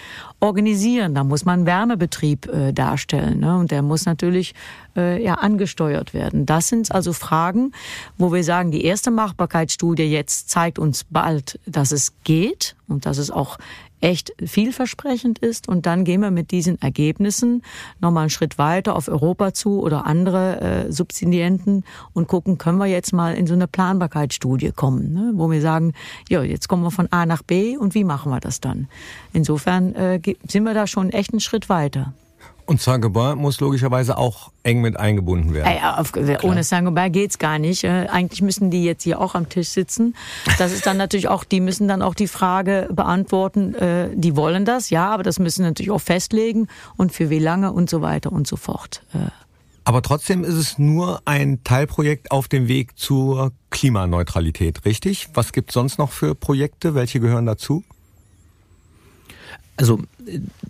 organisieren. Da muss man Wärmebetrieb äh, darstellen ne? und der muss natürlich äh, ja angesteuert werden. Das sind also Fragen, wo wir sagen, die erste Machbarkeitsstudie jetzt zeigt uns bald, dass es geht und dass es auch echt vielversprechend ist. Und dann gehen wir mit diesen Ergebnissen nochmal einen Schritt weiter auf Europa zu oder andere äh, Subsidienten und gucken, können wir jetzt mal in so eine Planbarkeitsstudie kommen, ne? wo wir sagen, ja, jetzt kommen wir von A nach B und wie machen wir das dann? Insofern äh, sind wir da schon echt einen Schritt weiter. Und Saint-Gobain muss logischerweise auch eng mit eingebunden werden. Ja, auf, ohne Saint-Gobain geht's gar nicht. Äh, eigentlich müssen die jetzt hier auch am Tisch sitzen. Das ist dann natürlich auch, die müssen dann auch die Frage beantworten, äh, die wollen das, ja, aber das müssen natürlich auch festlegen und für wie lange und so weiter und so fort. Äh. Aber trotzdem ist es nur ein Teilprojekt auf dem Weg zur Klimaneutralität, richtig? Was gibt sonst noch für Projekte? Welche gehören dazu? Also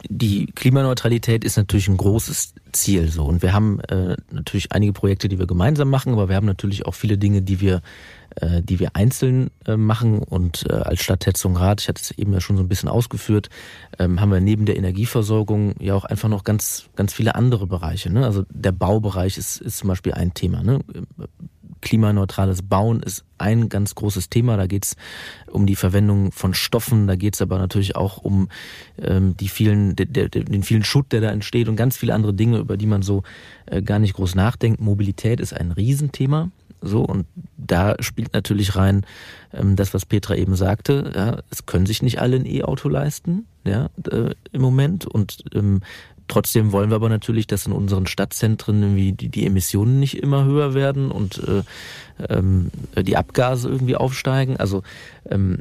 die Klimaneutralität ist natürlich ein großes Ziel so und wir haben äh, natürlich einige Projekte, die wir gemeinsam machen, aber wir haben natürlich auch viele Dinge, die wir äh, die wir einzeln äh, machen und äh, als Stadt Rat, ich hatte es eben ja schon so ein bisschen ausgeführt, ähm, haben wir neben der Energieversorgung ja auch einfach noch ganz ganz viele andere Bereiche. Ne? Also der Baubereich ist ist zum Beispiel ein Thema. Ne? Klimaneutrales Bauen ist ein ganz großes Thema. Da geht es um die Verwendung von Stoffen, da geht es aber natürlich auch um ähm, die vielen, de, de, den vielen Schutt, der da entsteht und ganz viele andere Dinge, über die man so äh, gar nicht groß nachdenkt. Mobilität ist ein Riesenthema. So, und da spielt natürlich rein ähm, das, was Petra eben sagte. Ja, es können sich nicht alle ein E-Auto leisten, ja, äh, im Moment. Und ähm, Trotzdem wollen wir aber natürlich, dass in unseren Stadtzentren irgendwie die, die Emissionen nicht immer höher werden und äh, ähm, die Abgase irgendwie aufsteigen. Also ähm,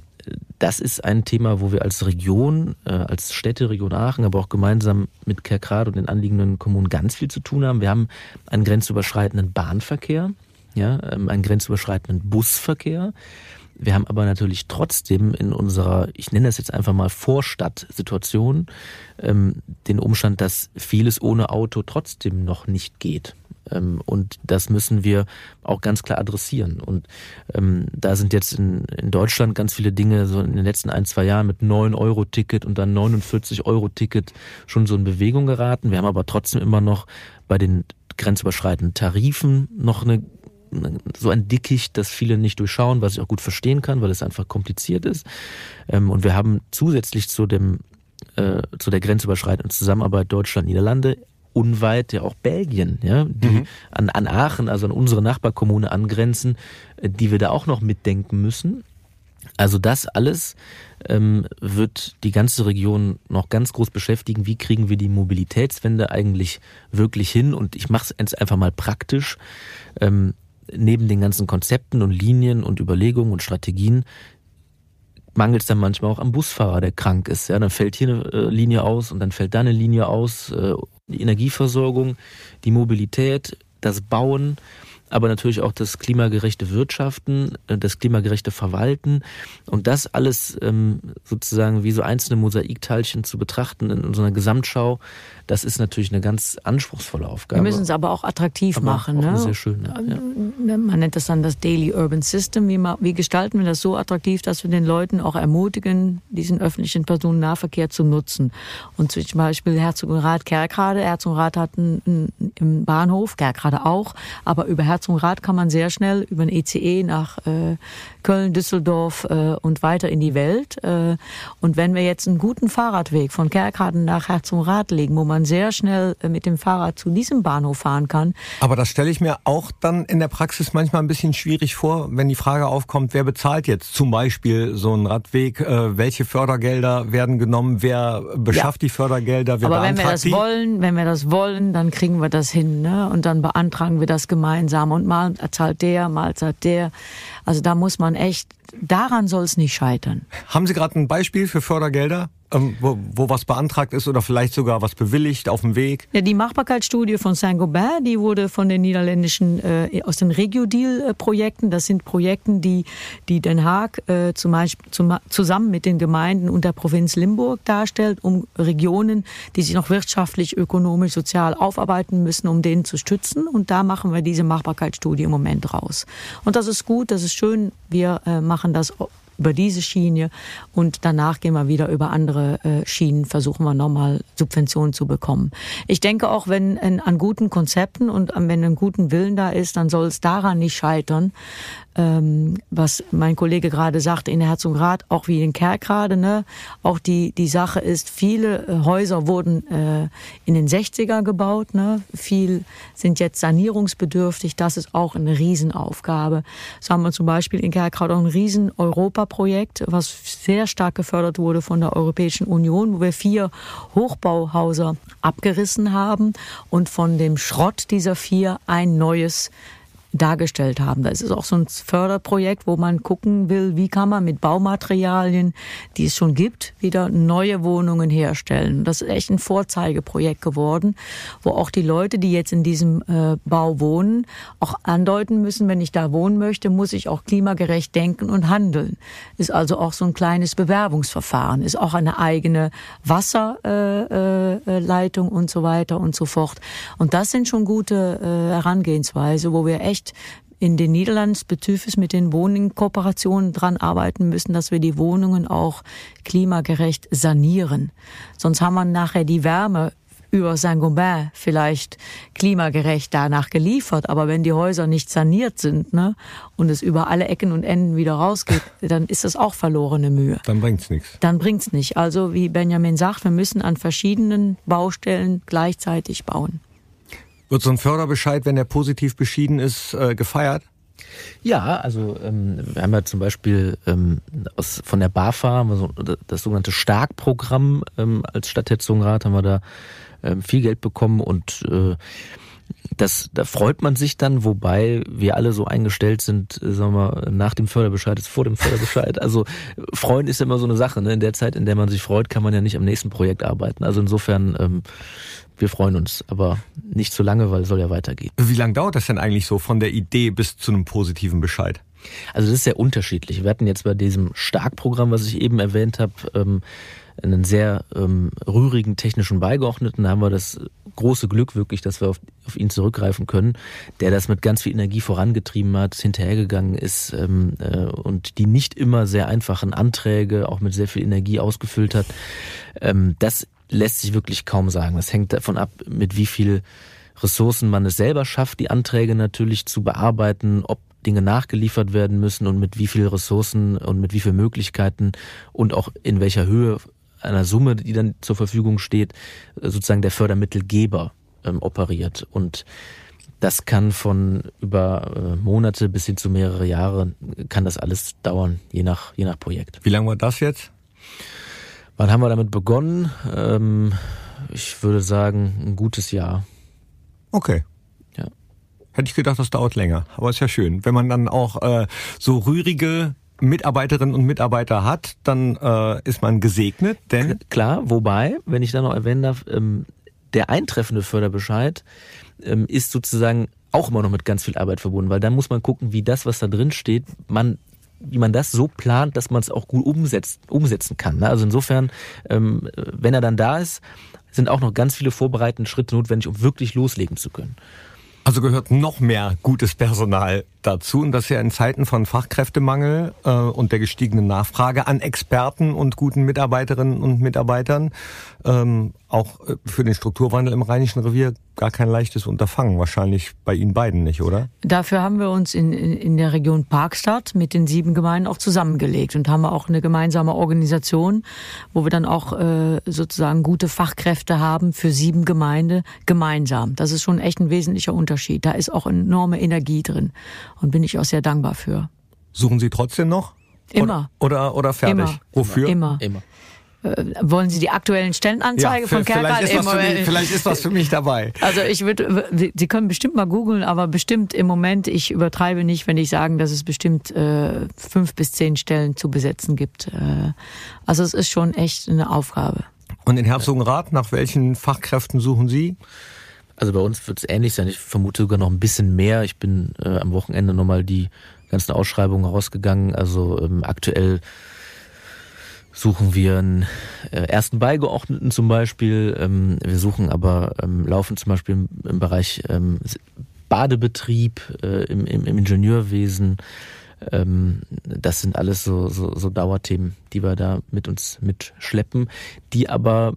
das ist ein Thema, wo wir als Region, äh, als Städteregion Aachen, aber auch gemeinsam mit Kerkrad und den anliegenden Kommunen ganz viel zu tun haben. Wir haben einen grenzüberschreitenden Bahnverkehr, ja, ähm, einen grenzüberschreitenden Busverkehr. Wir haben aber natürlich trotzdem in unserer, ich nenne das jetzt einfach mal Vorstadtsituation, ähm, den Umstand, dass vieles ohne Auto trotzdem noch nicht geht. Ähm, und das müssen wir auch ganz klar adressieren. Und ähm, da sind jetzt in, in Deutschland ganz viele Dinge so in den letzten ein, zwei Jahren mit 9-Euro-Ticket und dann 49-Euro-Ticket schon so in Bewegung geraten. Wir haben aber trotzdem immer noch bei den grenzüberschreitenden Tarifen noch eine so ein Dickicht, das viele nicht durchschauen, was ich auch gut verstehen kann, weil es einfach kompliziert ist. Ähm, und wir haben zusätzlich zu dem äh, zu der grenzüberschreitenden Zusammenarbeit Deutschland-Niederlande unweit ja auch Belgien, ja, die mhm. an, an Aachen, also an unsere Nachbarkommune angrenzen, äh, die wir da auch noch mitdenken müssen. Also das alles ähm, wird die ganze Region noch ganz groß beschäftigen. Wie kriegen wir die Mobilitätswende eigentlich wirklich hin? Und ich mache es einfach mal praktisch. Ähm, neben den ganzen Konzepten und Linien und Überlegungen und Strategien mangelt es dann manchmal auch am Busfahrer, der krank ist. Ja, dann fällt hier eine äh, Linie aus und dann fällt da eine Linie aus. Äh, die Energieversorgung, die Mobilität, das Bauen aber natürlich auch das klimagerechte Wirtschaften, äh, das klimagerechte Verwalten und das alles ähm, sozusagen wie so einzelne Mosaikteilchen zu betrachten in so einer Gesamtschau, das ist natürlich eine ganz anspruchsvolle Aufgabe. Wir müssen es aber auch attraktiv aber machen. Auch ne? Sehr schön. Ja. Man nennt das dann das Daily Urban System. Wie, wie gestalten wir das so attraktiv, dass wir den Leuten auch ermutigen, diesen öffentlichen Personennahverkehr zu nutzen? Und zum Beispiel Herzogenrath, Kerkrade. Herzogenrath hat einen, einen Bahnhof, Kerkrade auch, aber über Herzogenrath kann man sehr schnell über den ECE nach äh, Köln, Düsseldorf äh, und weiter in die Welt. Äh, und wenn wir jetzt einen guten Fahrradweg von Kerkrade nach Herzogenrath legen, wo man man sehr schnell äh, mit dem Fahrrad zu diesem Bahnhof fahren kann. Aber das stelle ich mir auch dann in der Praxis manchmal ein bisschen schwierig vor, wenn die Frage aufkommt, wer bezahlt jetzt zum Beispiel so einen Radweg, äh, welche Fördergelder werden genommen, wer beschafft ja. die Fördergelder, wer Aber wenn wir das die? wollen, wenn wir das wollen, dann kriegen wir das hin, ne? Und dann beantragen wir das gemeinsam und mal zahlt der, mal zahlt der. Also da muss man echt, daran soll es nicht scheitern. Haben Sie gerade ein Beispiel für Fördergelder? Ähm, wo, wo was beantragt ist oder vielleicht sogar was bewilligt auf dem Weg? Ja, die Machbarkeitsstudie von Saint-Gobain, die wurde von den niederländischen, äh, aus den Regio-Deal-Projekten, das sind Projekte, die, die Den Haag äh, zum Beispiel zum, zusammen mit den Gemeinden und der Provinz Limburg darstellt, um Regionen, die sich noch wirtschaftlich, ökonomisch, sozial aufarbeiten müssen, um denen zu stützen. Und da machen wir diese Machbarkeitsstudie im Moment raus. Und das ist gut, das ist schön. Wir äh, machen das über diese Schiene und danach gehen wir wieder über andere äh, Schienen, versuchen wir nochmal Subventionen zu bekommen. Ich denke auch, wenn an guten Konzepten und wenn ein guten Willen da ist, dann soll es daran nicht scheitern, ähm, was mein Kollege gerade sagte in Herzogenrath, auch wie in Kerkrade, ne? Auch die, die Sache ist, viele äh, Häuser wurden äh, in den 60er gebaut, ne? Viel sind jetzt sanierungsbedürftig. Das ist auch eine Riesenaufgabe. So haben wir zum Beispiel in Kerkrade auch ein riesen Europaprojekt, was sehr stark gefördert wurde von der Europäischen Union, wo wir vier Hochbauhäuser abgerissen haben und von dem Schrott dieser vier ein neues dargestellt haben. Das ist auch so ein Förderprojekt, wo man gucken will, wie kann man mit Baumaterialien, die es schon gibt, wieder neue Wohnungen herstellen. Das ist echt ein Vorzeigeprojekt geworden, wo auch die Leute, die jetzt in diesem äh, Bau wohnen, auch andeuten müssen, wenn ich da wohnen möchte, muss ich auch klimagerecht denken und handeln. Ist also auch so ein kleines Bewerbungsverfahren, ist auch eine eigene Wasserleitung äh, äh, und so weiter und so fort. Und das sind schon gute Herangehensweise, wo wir echt echt in den Niederlanden bezüglich mit den Wohnungskooperationen dran arbeiten müssen, dass wir die Wohnungen auch klimagerecht sanieren. Sonst haben wir nachher die Wärme über Saint-Gobain vielleicht klimagerecht danach geliefert. Aber wenn die Häuser nicht saniert sind ne, und es über alle Ecken und Enden wieder rausgeht, dann ist das auch verlorene Mühe. Dann bringt's nichts. Dann bringt's nicht. Also wie Benjamin sagt, wir müssen an verschiedenen Baustellen gleichzeitig bauen. Wird so ein Förderbescheid, wenn der positiv beschieden ist, äh, gefeiert? Ja, also ähm, wir haben ja zum Beispiel ähm, aus, von der BAFA so, das sogenannte Starkprogramm ähm, als Stadt Herzogenrath haben wir da ähm, viel Geld bekommen und äh, das, da freut man sich dann, wobei wir alle so eingestellt sind, äh, sagen wir, nach dem Förderbescheid ist vor dem Förderbescheid. Also freuen ist ja immer so eine Sache. Ne? In der Zeit, in der man sich freut, kann man ja nicht am nächsten Projekt arbeiten. Also insofern ähm, wir freuen uns, aber nicht zu lange, weil es soll ja weitergehen. Wie lange dauert das denn eigentlich so von der Idee bis zu einem positiven Bescheid? Also das ist sehr unterschiedlich. Wir hatten jetzt bei diesem Starkprogramm, was ich eben erwähnt habe, ähm, einen sehr ähm, rührigen technischen Beigeordneten. Da haben wir das große Glück wirklich, dass wir auf, auf ihn zurückgreifen können, der das mit ganz viel Energie vorangetrieben hat, hinterhergegangen ist ähm, äh, und die nicht immer sehr einfachen Anträge auch mit sehr viel Energie ausgefüllt hat. Ähm, das lässt sich wirklich kaum sagen. Das hängt davon ab, mit wie viel Ressourcen man es selber schafft, die Anträge natürlich zu bearbeiten, ob Dinge nachgeliefert werden müssen und mit wie viel Ressourcen und mit wie viel Möglichkeiten und auch in welcher Höhe einer Summe, die dann zur Verfügung steht, sozusagen der Fördermittelgeber ähm, operiert. Und das kann von über äh, Monate bis hin zu mehrere Jahre, kann das alles dauern, je nach, je nach Projekt. Wie lange war das jetzt? Wann haben wir damit begonnen? Ähm, ich würde sagen, ein gutes Jahr. Okay. Ja. Hätte ich gedacht, das dauert länger. Aber ist ja schön. Wenn man dann auch äh, so rührige Mitarbeiterinnen und Mitarbeiter hat, dann äh, ist man gesegnet, denn. Klar, wobei, wenn ich da noch erwähnen darf, ähm, der eintreffende Förderbescheid ähm, ist sozusagen auch immer noch mit ganz viel Arbeit verbunden, weil dann muss man gucken, wie das, was da drin steht, man wie man das so plant, dass man es auch gut umsetzt, umsetzen kann. Ne? Also insofern, ähm, wenn er dann da ist, sind auch noch ganz viele vorbereitende Schritte notwendig, um wirklich loslegen zu können. Also gehört noch mehr gutes Personal dazu und das ja in Zeiten von Fachkräftemangel äh, und der gestiegenen Nachfrage an Experten und guten Mitarbeiterinnen und Mitarbeitern ähm, auch äh, für den Strukturwandel im Rheinischen Revier gar kein leichtes Unterfangen. Wahrscheinlich bei Ihnen beiden nicht, oder? Dafür haben wir uns in, in, in der Region Parkstadt mit den sieben Gemeinden auch zusammengelegt und haben auch eine gemeinsame Organisation, wo wir dann auch äh, sozusagen gute Fachkräfte haben für sieben Gemeinden gemeinsam. Das ist schon echt ein wesentlicher Unterschied. Da ist auch enorme Energie drin und bin ich auch sehr dankbar für. Suchen Sie trotzdem noch? Immer. Oder, oder, oder fertig? Immer. Wofür? Immer. Immer. Äh, wollen Sie die aktuellen Stellenanzeige Ja, von vielleicht, Kerkrat? ist was für mich, vielleicht ist was für mich dabei. Also ich würde, Sie können bestimmt mal googeln, aber bestimmt im Moment, ich übertreibe nicht, wenn ich sagen, dass es bestimmt äh, fünf bis zehn Stellen zu besetzen gibt. Äh, also es ist schon echt eine Aufgabe. Und in Herzogenrath, nach welchen Fachkräften suchen Sie? Also bei uns wird es ähnlich sein. Ich vermute sogar noch ein bisschen mehr. Ich bin äh, am Wochenende nochmal die ganzen Ausschreibungen rausgegangen. Also ähm, aktuell suchen wir einen äh, ersten Beigeordneten zum Beispiel. Ähm, wir suchen aber ähm, laufen zum Beispiel im, Bereich ähm, Badebetrieb, äh, im, im, im Ingenieurwesen. Das sind alles so, so, so Dauerthemen, die wir da mit uns mitschleppen, die aber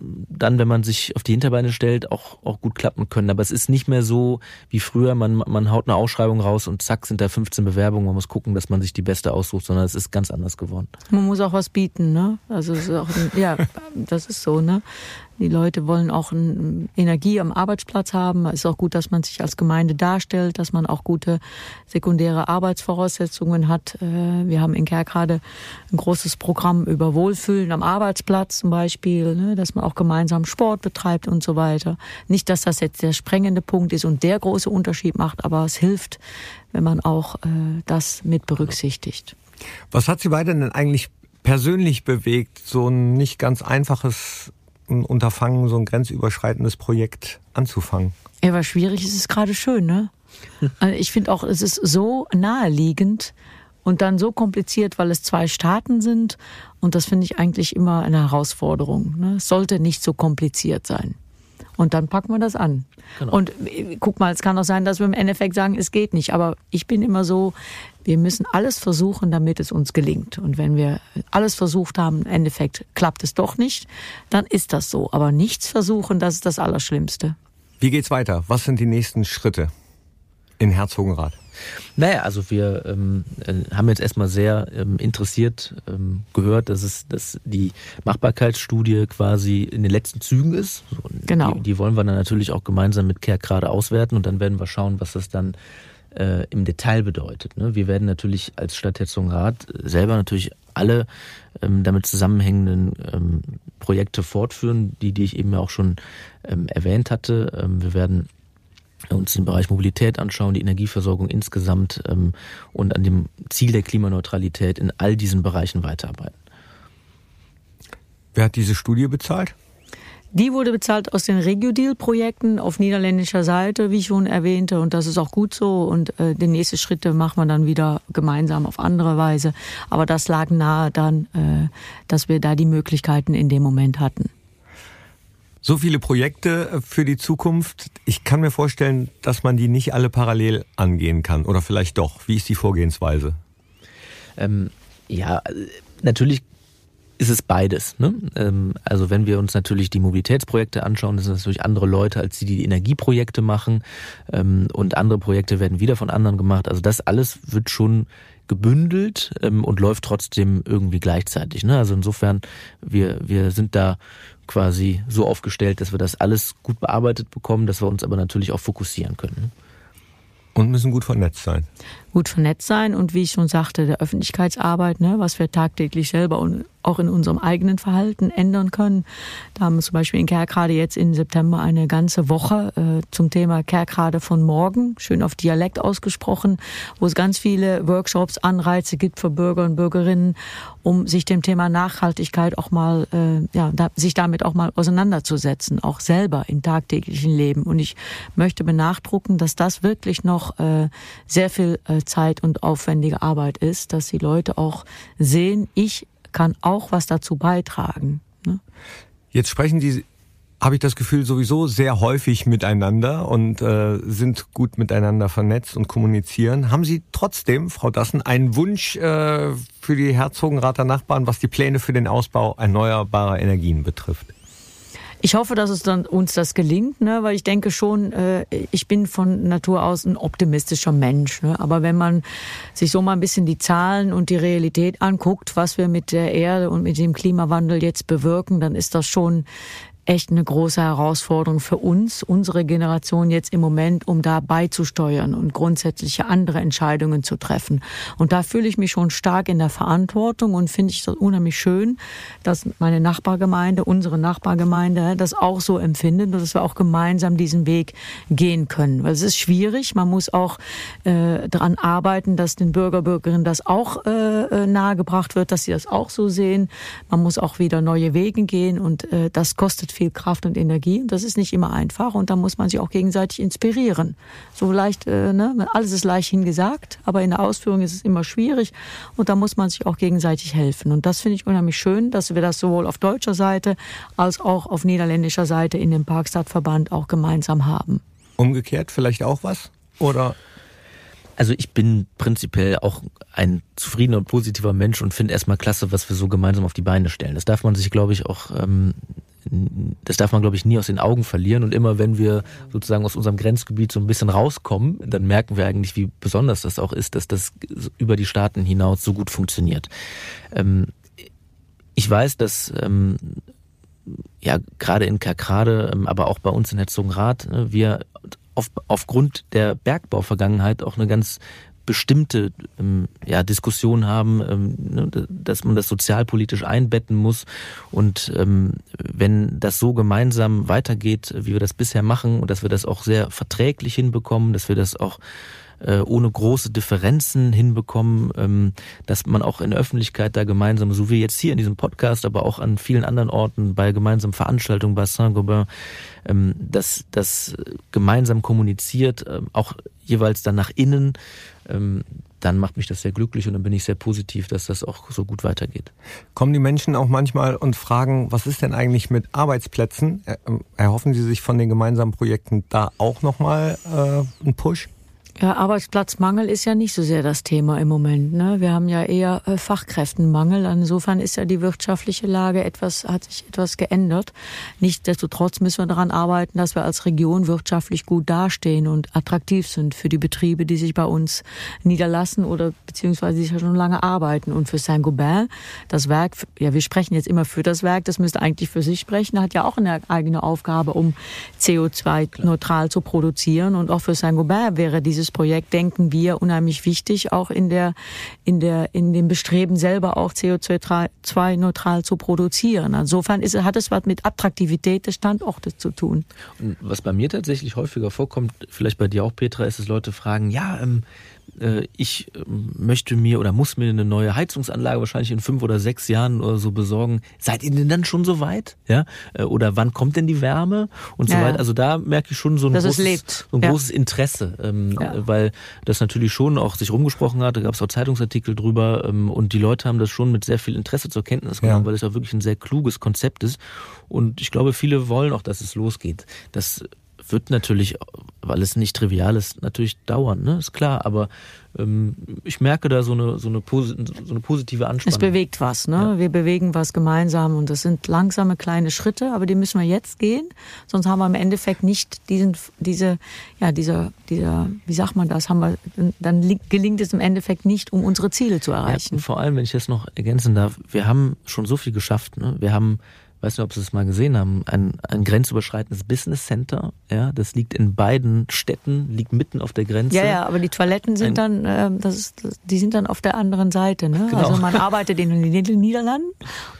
dann, wenn man sich auf die Hinterbeine stellt, auch, auch gut klappen können. Aber es ist nicht mehr so wie früher, man, man haut eine Ausschreibung raus und zack sind da 15 Bewerbungen, man muss gucken, dass man sich die beste aussucht, sondern es ist ganz anders geworden. Man muss auch was bieten, ne? Also es ist auch, ja, das ist so, ne? Die Leute wollen auch Energie am Arbeitsplatz haben. Es ist auch gut, dass man sich als Gemeinde darstellt, dass man auch gute sekundäre Arbeitsvoraussetzungen hat. Äh, Wir haben in Kerkrade ein großes Programm über Wohlfühlen am Arbeitsplatz zum Beispiel, ne? dass man auch gemeinsam Sport betreibt und so weiter. Nicht, dass das jetzt der sprengende Punkt ist und der große Unterschied macht, aber es hilft, wenn man auch äh, das mit berücksichtigt. Was hat Sie beide denn eigentlich persönlich bewegt, so ein nicht ganz einfaches Unterfangen, so ein grenzüberschreitendes Projekt anzufangen? Ja, aber schwierig ist es gerade schön, ne? Also ich finde auch, es ist so naheliegend und dann so kompliziert, weil es zwei Staaten sind. Und das finde ich eigentlich immer eine Herausforderung. Ne? Es sollte nicht so kompliziert sein. Und dann packen wir das an. Genau. Und äh, guck mal, es kann auch sein, dass wir im Endeffekt sagen, es geht nicht. Aber ich bin immer so, wir müssen alles versuchen, damit es uns gelingt. Und wenn wir alles versucht haben, im Endeffekt klappt es doch nicht, dann ist das so. Aber nichts versuchen, das ist das Allerschlimmste. Wie geht's weiter? Was sind die nächsten Schritte in Herzogenrath? Naja, also wir ähm, äh, haben jetzt erstmal sehr ähm, interessiert ähm, gehört, dass es, dass die Machbarkeitsstudie quasi in den letzten Zügen ist. Und Genau. Die, die wollen wir dann natürlich auch gemeinsam mit Kerk gerade auswerten und dann werden wir schauen, was das dann äh, im Detail bedeutet. Ne? Wir werden natürlich als Stadt Herzogenrath selber natürlich alle ähm, damit zusammenhängenden ähm, Projekte fortführen, die, die ich eben ja auch schon ähm, erwähnt hatte. Ähm, wir werden uns den Bereich Mobilität anschauen, die Energieversorgung insgesamt ähm, und an dem Ziel der Klimaneutralität in all diesen Bereichen weiterarbeiten. Wer hat diese Studie bezahlt? Die wurde bezahlt aus den Regio-Deal-Projekten auf niederländischer Seite, wie ich schon erwähnte, und das ist auch gut so. Und äh, die nächsten Schritte machen wir dann wieder gemeinsam auf andere Weise. Aber das lag nahe dann, äh, dass wir da die Möglichkeiten in dem Moment hatten. So viele Projekte für die Zukunft. Ich kann mir vorstellen, dass man die nicht alle parallel angehen kann. Oder vielleicht doch. Wie ist die Vorgehensweise? Ähm, ja, äh, natürlich ist es beides. Ne? Ähm, also wenn wir uns natürlich die Mobilitätsprojekte anschauen, das sind natürlich andere Leute, als die, die Energieprojekte machen. Ähm, und andere Projekte werden wieder von anderen gemacht. Also das alles wird schon gebündelt ähm, und läuft trotzdem irgendwie gleichzeitig. Ne? Also insofern, wir, wir sind da quasi so aufgestellt, dass wir das alles gut bearbeitet bekommen, dass wir uns aber natürlich auch fokussieren können. Ne? Und müssen gut vernetzt sein gut vernetzt sein und wie ich schon sagte, der Öffentlichkeitsarbeit, ne, was wir tagtäglich selber und auch in unserem eigenen Verhalten ändern können. Da haben wir zum Beispiel in Kerkrade jetzt im September eine ganze Woche äh, zum Thema Kerkrade von morgen, schön auf Dialekt ausgesprochen, wo es ganz viele Workshops, Anreize gibt für Bürger und Bürgerinnen, um sich dem Thema Nachhaltigkeit auch mal, äh, ja, da, sich damit auch mal auseinanderzusetzen, auch selber im tagtäglichen Leben. Und ich möchte benachdrucken, dass das wirklich noch äh, sehr viel äh, Zeit und aufwendige Arbeit ist, dass die Leute auch sehen, ich kann auch was dazu beitragen. Ne? Jetzt sprechen die habe ich das Gefühl, sowieso sehr häufig miteinander und äh, sind gut miteinander vernetzt und kommunizieren. Haben Sie trotzdem, Frau Dassen, einen Wunsch äh, für die Herzogenrater Nachbarn, was die Pläne für den Ausbau erneuerbarer Energien betrifft? Ich hoffe, dass es dann uns das gelingt, ne? weil ich denke schon, äh, ich bin von Natur aus ein optimistischer Mensch. Ne? Aber wenn man sich so mal ein bisschen die Zahlen und die Realität anguckt, was wir mit der Erde und mit dem Klimawandel jetzt bewirken, dann ist das schon echt eine große Herausforderung für uns, unsere Generation jetzt im Moment, um da beizusteuern und grundsätzliche andere Entscheidungen zu treffen. Und da fühle ich mich schon stark in der Verantwortung und finde ich das unheimlich schön, dass meine Nachbargemeinde, unsere Nachbargemeinde das auch so empfindet und dass wir auch gemeinsam diesen Weg gehen können. Weil es ist schwierig, man muss auch äh, daran arbeiten, dass den Bürger, Bürgerinnen das auch äh, äh, nahegebracht wird, dass sie das auch so sehen. Man muss auch wieder neue Wege gehen und äh, das kostet viel Kraft und Energie. Und das ist nicht immer einfach. Und da muss man sich auch gegenseitig inspirieren. So leicht, äh, ne? alles ist leicht hingesagt, aber in der Ausführung ist es immer schwierig. Und da muss man sich auch gegenseitig helfen. Und das finde ich unheimlich schön, dass wir das sowohl auf deutscher Seite als auch auf niederländischer Seite in dem Parkstadtverband auch gemeinsam haben. Umgekehrt vielleicht auch was? Oder also ich bin prinzipiell auch ein zufriedener und positiver Mensch und finde erstmal klasse, was wir so gemeinsam auf die Beine stellen. Das darf man sich, glaube ich, auch ähm, das darf man, glaube ich, nie aus den Augen verlieren. Und immer wenn wir sozusagen aus unserem Grenzgebiet so ein bisschen rauskommen, dann merken wir eigentlich, wie besonders das auch ist, dass das über die Staaten hinaus so gut funktioniert. Ähm, ich weiß, dass ähm, ja gerade in Kerkrade, ähm, aber auch bei uns in Herzogenrath, ne, wir auf, aufgrund der Bergbauvergangenheit auch eine ganz bestimmte ähm, ja, Diskussionen haben, ähm, ne, dass man das sozialpolitisch einbetten muss. Und ähm, wenn das so gemeinsam weitergeht, wie wir das bisher machen, und dass wir das auch sehr verträglich hinbekommen, dass wir das auch äh, ohne große Differenzen hinbekommen, ähm, dass man auch in der Öffentlichkeit da gemeinsam, so wie jetzt hier in diesem Podcast, aber auch an vielen anderen Orten bei gemeinsamen Veranstaltungen bei Saint-Gobain, ähm, dass das gemeinsam kommuniziert, äh, auch jeweils dann nach innen, ähm, dann macht mich das sehr glücklich und dann bin ich sehr positiv, dass das auch so gut weitergeht. Kommen die Menschen auch manchmal und fragen, was ist denn eigentlich mit Arbeitsplätzen? Erhoffen Sie sich von den gemeinsamen Projekten da auch nochmal äh, einen Push? Ja, Arbeitsplatzmangel ist ja nicht so sehr das Thema im Moment. Ne? Wir haben ja eher äh, Fachkräftenmangel. Insofern ist ja die wirtschaftliche Lage etwas, hat sich etwas geändert. Nichtsdestotrotz müssen wir daran arbeiten, dass wir als Region wirtschaftlich gut dastehen und attraktiv sind für die Betriebe, die sich bei uns niederlassen oder beziehungsweise sich ja schon lange arbeiten. Und für Saint-Gobain, das Werk, ja, wir sprechen jetzt immer für das Werk, das müsste eigentlich für sich sprechen, hat ja auch eine eigene Aufgabe, um CO2-neutral zu produzieren. Und auch für Saint-Gobain wäre dieses dieses Projekt denken wir unheimlich wichtig, auch in der, in der, in dem Bestreben selber auch CO2-neutral zu produzieren. Insofern ist, hat es was mit Attraktivität des Standortes zu tun. Und was bei mir tatsächlich häufiger vorkommt, vielleicht bei dir auch, Petra, ist, dass Leute fragen, ja, ähm, äh, ich ähm, möchte mir oder muss mir eine neue Heizungsanlage wahrscheinlich in fünf oder sechs Jahren oder so besorgen. Seid ihr denn dann schon so weit? Ja? Äh, oder wann kommt denn die Wärme? Und so ja. weiter. Also da merke ich schon so ein, großes, so ein ja. großes, Interesse, ähm, ja. Weil das natürlich schon auch sich rumgesprochen hat. Da gab es auch Zeitungsartikel drüber ähm, und die Leute haben das schon mit sehr viel Interesse zur Kenntnis genommen, weil es ja wirklich ein sehr kluges Konzept ist. Und ich glaube, viele wollen auch, dass es losgeht. Das wird natürlich, weil es nicht trivial ist, natürlich dauern, ne? Ist klar, aber ähm, ich merke da so eine, so eine, so eine positive Anspannung. Es bewegt was, ne? Ja. Wir bewegen was gemeinsam und das sind langsame kleine Schritte, aber die müssen wir jetzt gehen, sonst haben wir im Endeffekt nicht diesen, diese, ja, dieser, dieser, wie sagt man das, haben wir, dann gelingt es im Endeffekt nicht, um unsere Ziele zu erreichen. Ja, vor allem, wenn ich das noch ergänzen darf, wir haben schon so viel geschafft, ne? Wir haben weiß nicht, ob Sie es mal gesehen haben, ein, ein grenzüberschreitendes Business Center. Ja, das liegt in beiden Städten, liegt mitten auf der Grenze. Ja, ja, aber die Toiletten sind ein, dann, äh, das ist, die sind dann auf der anderen Seite. Ne? Genau. Also man arbeitet in den Niederlanden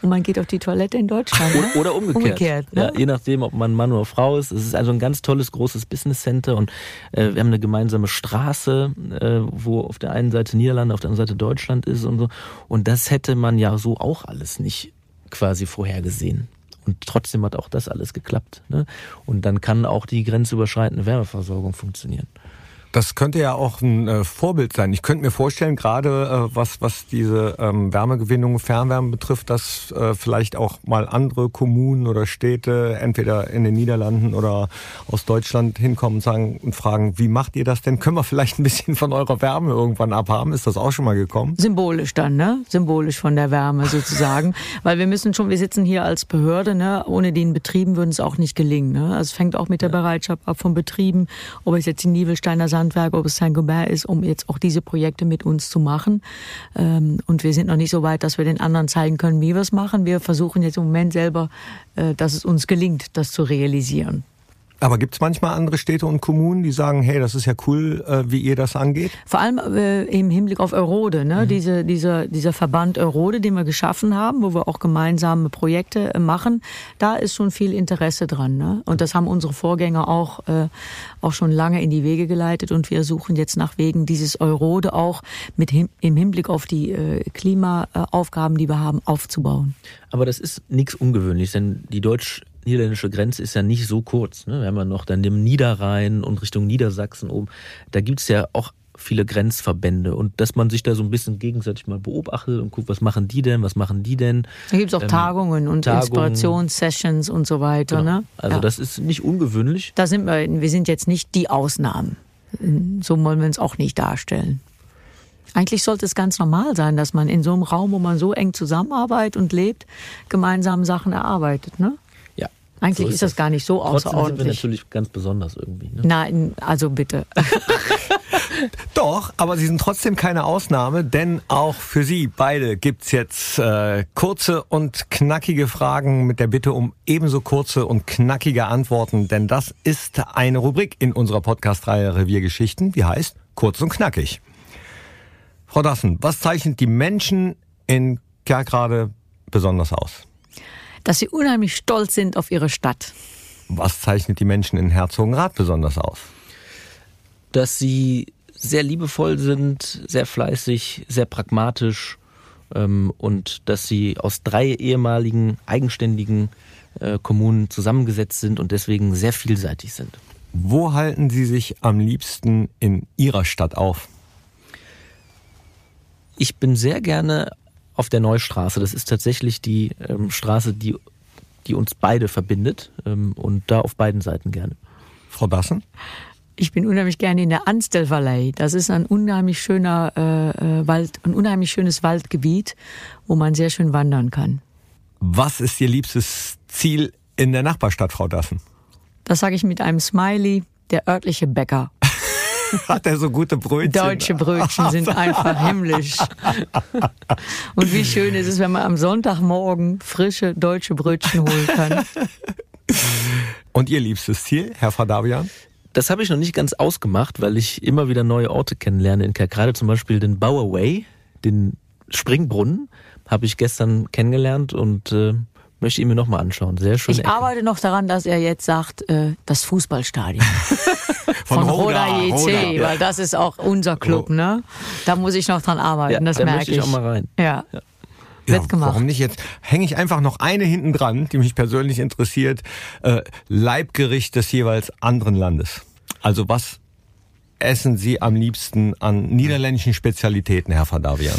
und man geht auf die Toilette in Deutschland. Ne? Oder, umgekehrt. umgekehrt ne? ja, je nachdem, ob man Mann oder Frau ist. Es ist also ein ganz tolles, großes Business Center und äh, wir haben eine gemeinsame Straße, äh, wo auf der einen Seite Niederlande, auf der anderen Seite Deutschland ist und so. Und das hätte man ja so auch alles nicht quasi vorhergesehen. Und trotzdem hat auch das alles geklappt. Ne? Und dann kann auch die grenzüberschreitende Wärmeversorgung funktionieren. Das könnte ja auch ein äh, Vorbild sein. Ich könnte mir vorstellen, gerade äh, was, was diese ähm, Wärmegewinnung, Fernwärme betrifft, dass äh, vielleicht auch mal andere Kommunen oder Städte, entweder in den Niederlanden oder aus Deutschland hinkommen und sagen und fragen, wie macht ihr das denn? Können wir vielleicht ein bisschen von eurer Wärme irgendwann abhaben? Ist das auch schon mal gekommen? Symbolisch dann, ne? Symbolisch von der Wärme sozusagen. Weil wir müssen schon, wir sitzen hier als Behörde, ne? Ohne den Betrieben würden es auch nicht gelingen. Ne? Also es fängt auch mit der Bereitschaft ab von Betrieben, ob es jetzt die Nivelsteiner Sandwerk, ob es Saint-Gobain ist, um jetzt auch diese Projekte mit uns zu machen. Ähm, und wir sind noch nicht so weit, dass wir den anderen zeigen können, wie wir es machen. Wir versuchen jetzt im Moment selber, äh, dass es uns gelingt, das zu realisieren. Aber gibt es manchmal andere Städte und Kommunen, die sagen, hey, das ist ja cool, äh, wie ihr das angeht? Vor allem äh, im Hinblick auf Eurode, ne? Mhm. Diese, dieser, dieser Verband Eurode, den wir geschaffen haben, wo wir auch gemeinsame Projekte äh, machen, da ist schon viel Interesse dran. Ne? Und das haben unsere Vorgänger auch, auch schon lange in die Wege geleitet und wir suchen jetzt nach Wegen, dieses Eurode auch mit him im Hinblick auf die Klimaaufgaben, die wir haben, aufzubauen. Aber das ist nichts Ungewöhnliches, denn die Deutsch niederländische Grenze ist ja nicht so kurz. Ne? Wir haben ja noch dann den Niederrhein und Richtung Niedersachsen oben. Da gibt's ja auch viele Grenzverbände und dass man sich da so ein bisschen gegenseitig mal beobachtet und guckt, was machen die denn, was machen die denn. Da gibt's auch ähm, Tagungen und Tagungen. Inspirationssessions und so weiter. Genau. Ne? Also ja. das ist nicht ungewöhnlich. Da sind wir, wir sind jetzt nicht die Ausnahmen. So wollen wir uns auch nicht darstellen. Eigentlich sollte es ganz normal sein, dass man in so einem Raum, wo man so eng zusammenarbeitet und lebt, gemeinsam Sachen erarbeitet. Ne? Eigentlich so ist, ist das gar nicht so Trotzdem außerordentlich. Sind wir natürlich ganz besonders irgendwie. Ne? Nein, also bitte. Doch, aber Sie sind trotzdem keine Ausnahme, denn auch für Sie beide gibt's jetzt äh, kurze und knackige Fragen mit der Bitte um ebenso kurze und knackige Antworten, denn das ist eine Rubrik in unserer Podcast-Reihe Reviergeschichten, die heißt Kurz und Knackig. Frau Dassen, was zeichnet die Menschen in Kerkrade besonders aus? Dass sie unheimlich stolz sind auf ihre Stadt. Was zeichnet die Menschen in Herzogenrath besonders aus? Dass sie sehr liebevoll sind, sehr fleißig, sehr pragmatisch ähm, und dass sie aus drei ehemaligen eigenständigen äh, Kommunen zusammengesetzt sind und deswegen sehr vielseitig sind. Wo halten Sie sich am liebsten in Ihrer Stadt auf? Ich bin sehr gerne auf der Neustraße. Das ist tatsächlich die ähm, Straße, die, die uns beide verbindet ähm, und da auf beiden Seiten gerne. Frau Dassen? Ich bin unheimlich gerne in der Anstelvalley. Das ist ein unheimlich schöner äh, äh, Wald, ein unheimlich schönes Waldgebiet, wo man sehr schön wandern kann. Was ist Ihr liebstes Ziel in der Nachbarstadt, Frau Dassen? Das sage ich mit einem Smiley, der örtliche Bäcker. Hat er so gute Brötchen? Deutsche Brötchen sind einfach himmlisch. Und wie schön ist es, wenn man am Sonntagmorgen frische deutsche Brötchen holen kann. Und Ihr liebstes Ziel, Herr Fadavian? Das habe ich noch nicht ganz ausgemacht, weil ich immer wieder neue Orte kennenlerne in Kerkrade, zum Beispiel den Bauer Way, den Springbrunnen, habe ich gestern kennengelernt und äh, möchte ihn mir nochmal anschauen. Sehr schön. Ich Ecke. arbeite noch daran, dass er jetzt sagt, äh, das Fußballstadion. Von, Von Roda, Roda JC, Roda. weil das ist auch unser Club, ne? Da muss ich noch dran arbeiten, ja, das da merke ich. ich auch mal rein. Ja. ja. Ja, warum nicht jetzt? Hänge ich einfach noch eine hinten dran, die mich persönlich interessiert. Äh, Leibgericht des jeweils anderen Landes. Also was essen Sie am liebsten an niederländischen Spezialitäten, Herr Van Davian?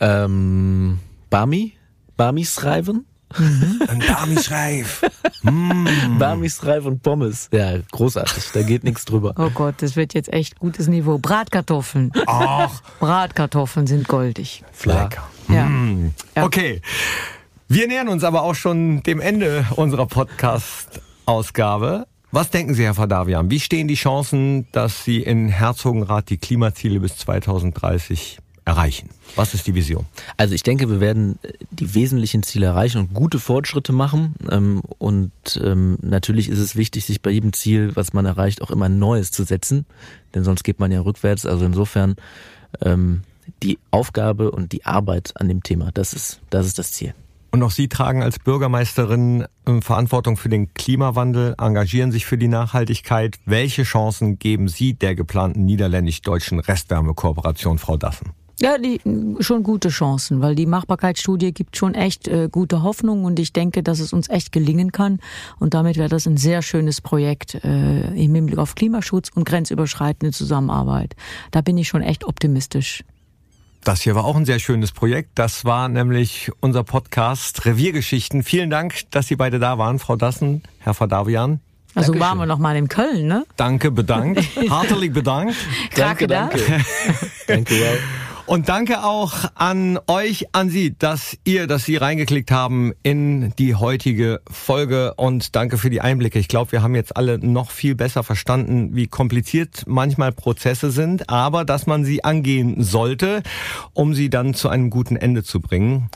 Ähm, Bami, Bami-Schreiben Mhm. Ein Barmisreif. mm. Barmisreif und Pommes. Ja, großartig. Da geht nichts drüber. Oh Gott, das wird jetzt echt gutes Niveau. Bratkartoffeln. Ach. Bratkartoffeln sind goldig. Lecker. Ja. Mm. Okay. Wir nähern uns aber auch schon dem Ende unserer Podcast-Ausgabe. Was denken Sie, Herr Fadavian? Wie stehen die Chancen, dass Sie in Herzogenrath die Klimaziele bis 2030 erreichen? Was ist die Vision? Also ich denke, wir werden die wesentlichen Ziele erreichen und gute Fortschritte machen. Ähm, und ähm, natürlich ist es wichtig, sich bei jedem Ziel, was man erreicht, auch immer ein neues zu setzen. Denn sonst geht man ja rückwärts. Also insofern ähm, die Aufgabe und die Arbeit an dem Thema, das ist, das ist das Ziel. Und auch Sie tragen als Bürgermeisterin Verantwortung für den Klimawandel, engagieren sich für die Nachhaltigkeit. Welche Chancen geben Sie der geplanten niederländisch-deutschen Restwärmekooperation, Frau Dassen? Ja, die, schon gute Chancen, weil die Machbarkeitsstudie gibt schon echt äh, gute Hoffnung und ich denke, dass es uns echt gelingen kann. Und damit wäre das ein sehr schönes Projekt äh, im Hinblick auf Klimaschutz und grenzüberschreitende Zusammenarbeit. Da bin ich schon echt optimistisch. Das hier war auch ein sehr schönes Projekt. Das war nämlich unser Podcast Reviergeschichten. Vielen Dank, dass Sie beide da waren, Frau Dassen, Herr Verdavian. Also Dankeschön. waren wir noch mal in Köln, ne? Danke, bedankt. Hartelig bedankt. danke, danke. danke, ja. Und danke auch an euch, an Sie, dass ihr, dass Sie reingeklickt haben in die heutige Folge und danke für die Einblicke. Ich glaube, wir haben jetzt alle noch viel besser verstanden, wie kompliziert manchmal Prozesse sind, aber dass man sie angehen sollte, um sie dann zu einem guten Ende zu bringen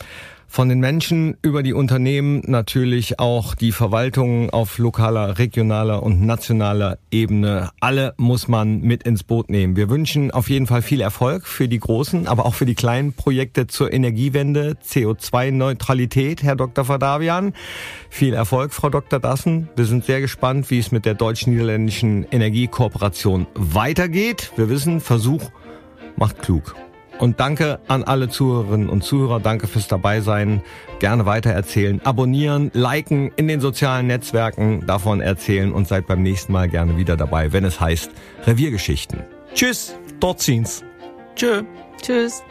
von den Menschen über die Unternehmen natürlich auch die Verwaltung auf lokaler, regionaler und nationaler Ebene. Alle muss man mit ins Boot nehmen. Wir wünschen auf jeden Fall viel Erfolg für die großen, aber auch für die kleinen Projekte zur Energiewende, CO2-Neutralität, Herr Dr. Fadavian. Viel Erfolg, Frau Dr. Dassen. Wir sind sehr gespannt, wie es mit der deutsch-niederländischen Energiekooperation weitergeht. Wir wissen, Versuch macht klug. Und danke an alle Zuhörerinnen und Zuhörer. Danke fürs Dabeisein. Gerne weitererzählen, abonnieren, liken in den sozialen Netzwerken, davon erzählen und seid beim nächsten Mal gerne wieder dabei, wenn es heißt Reviergeschichten. Tschüss, dort ziehens. Tschö. Tschüss.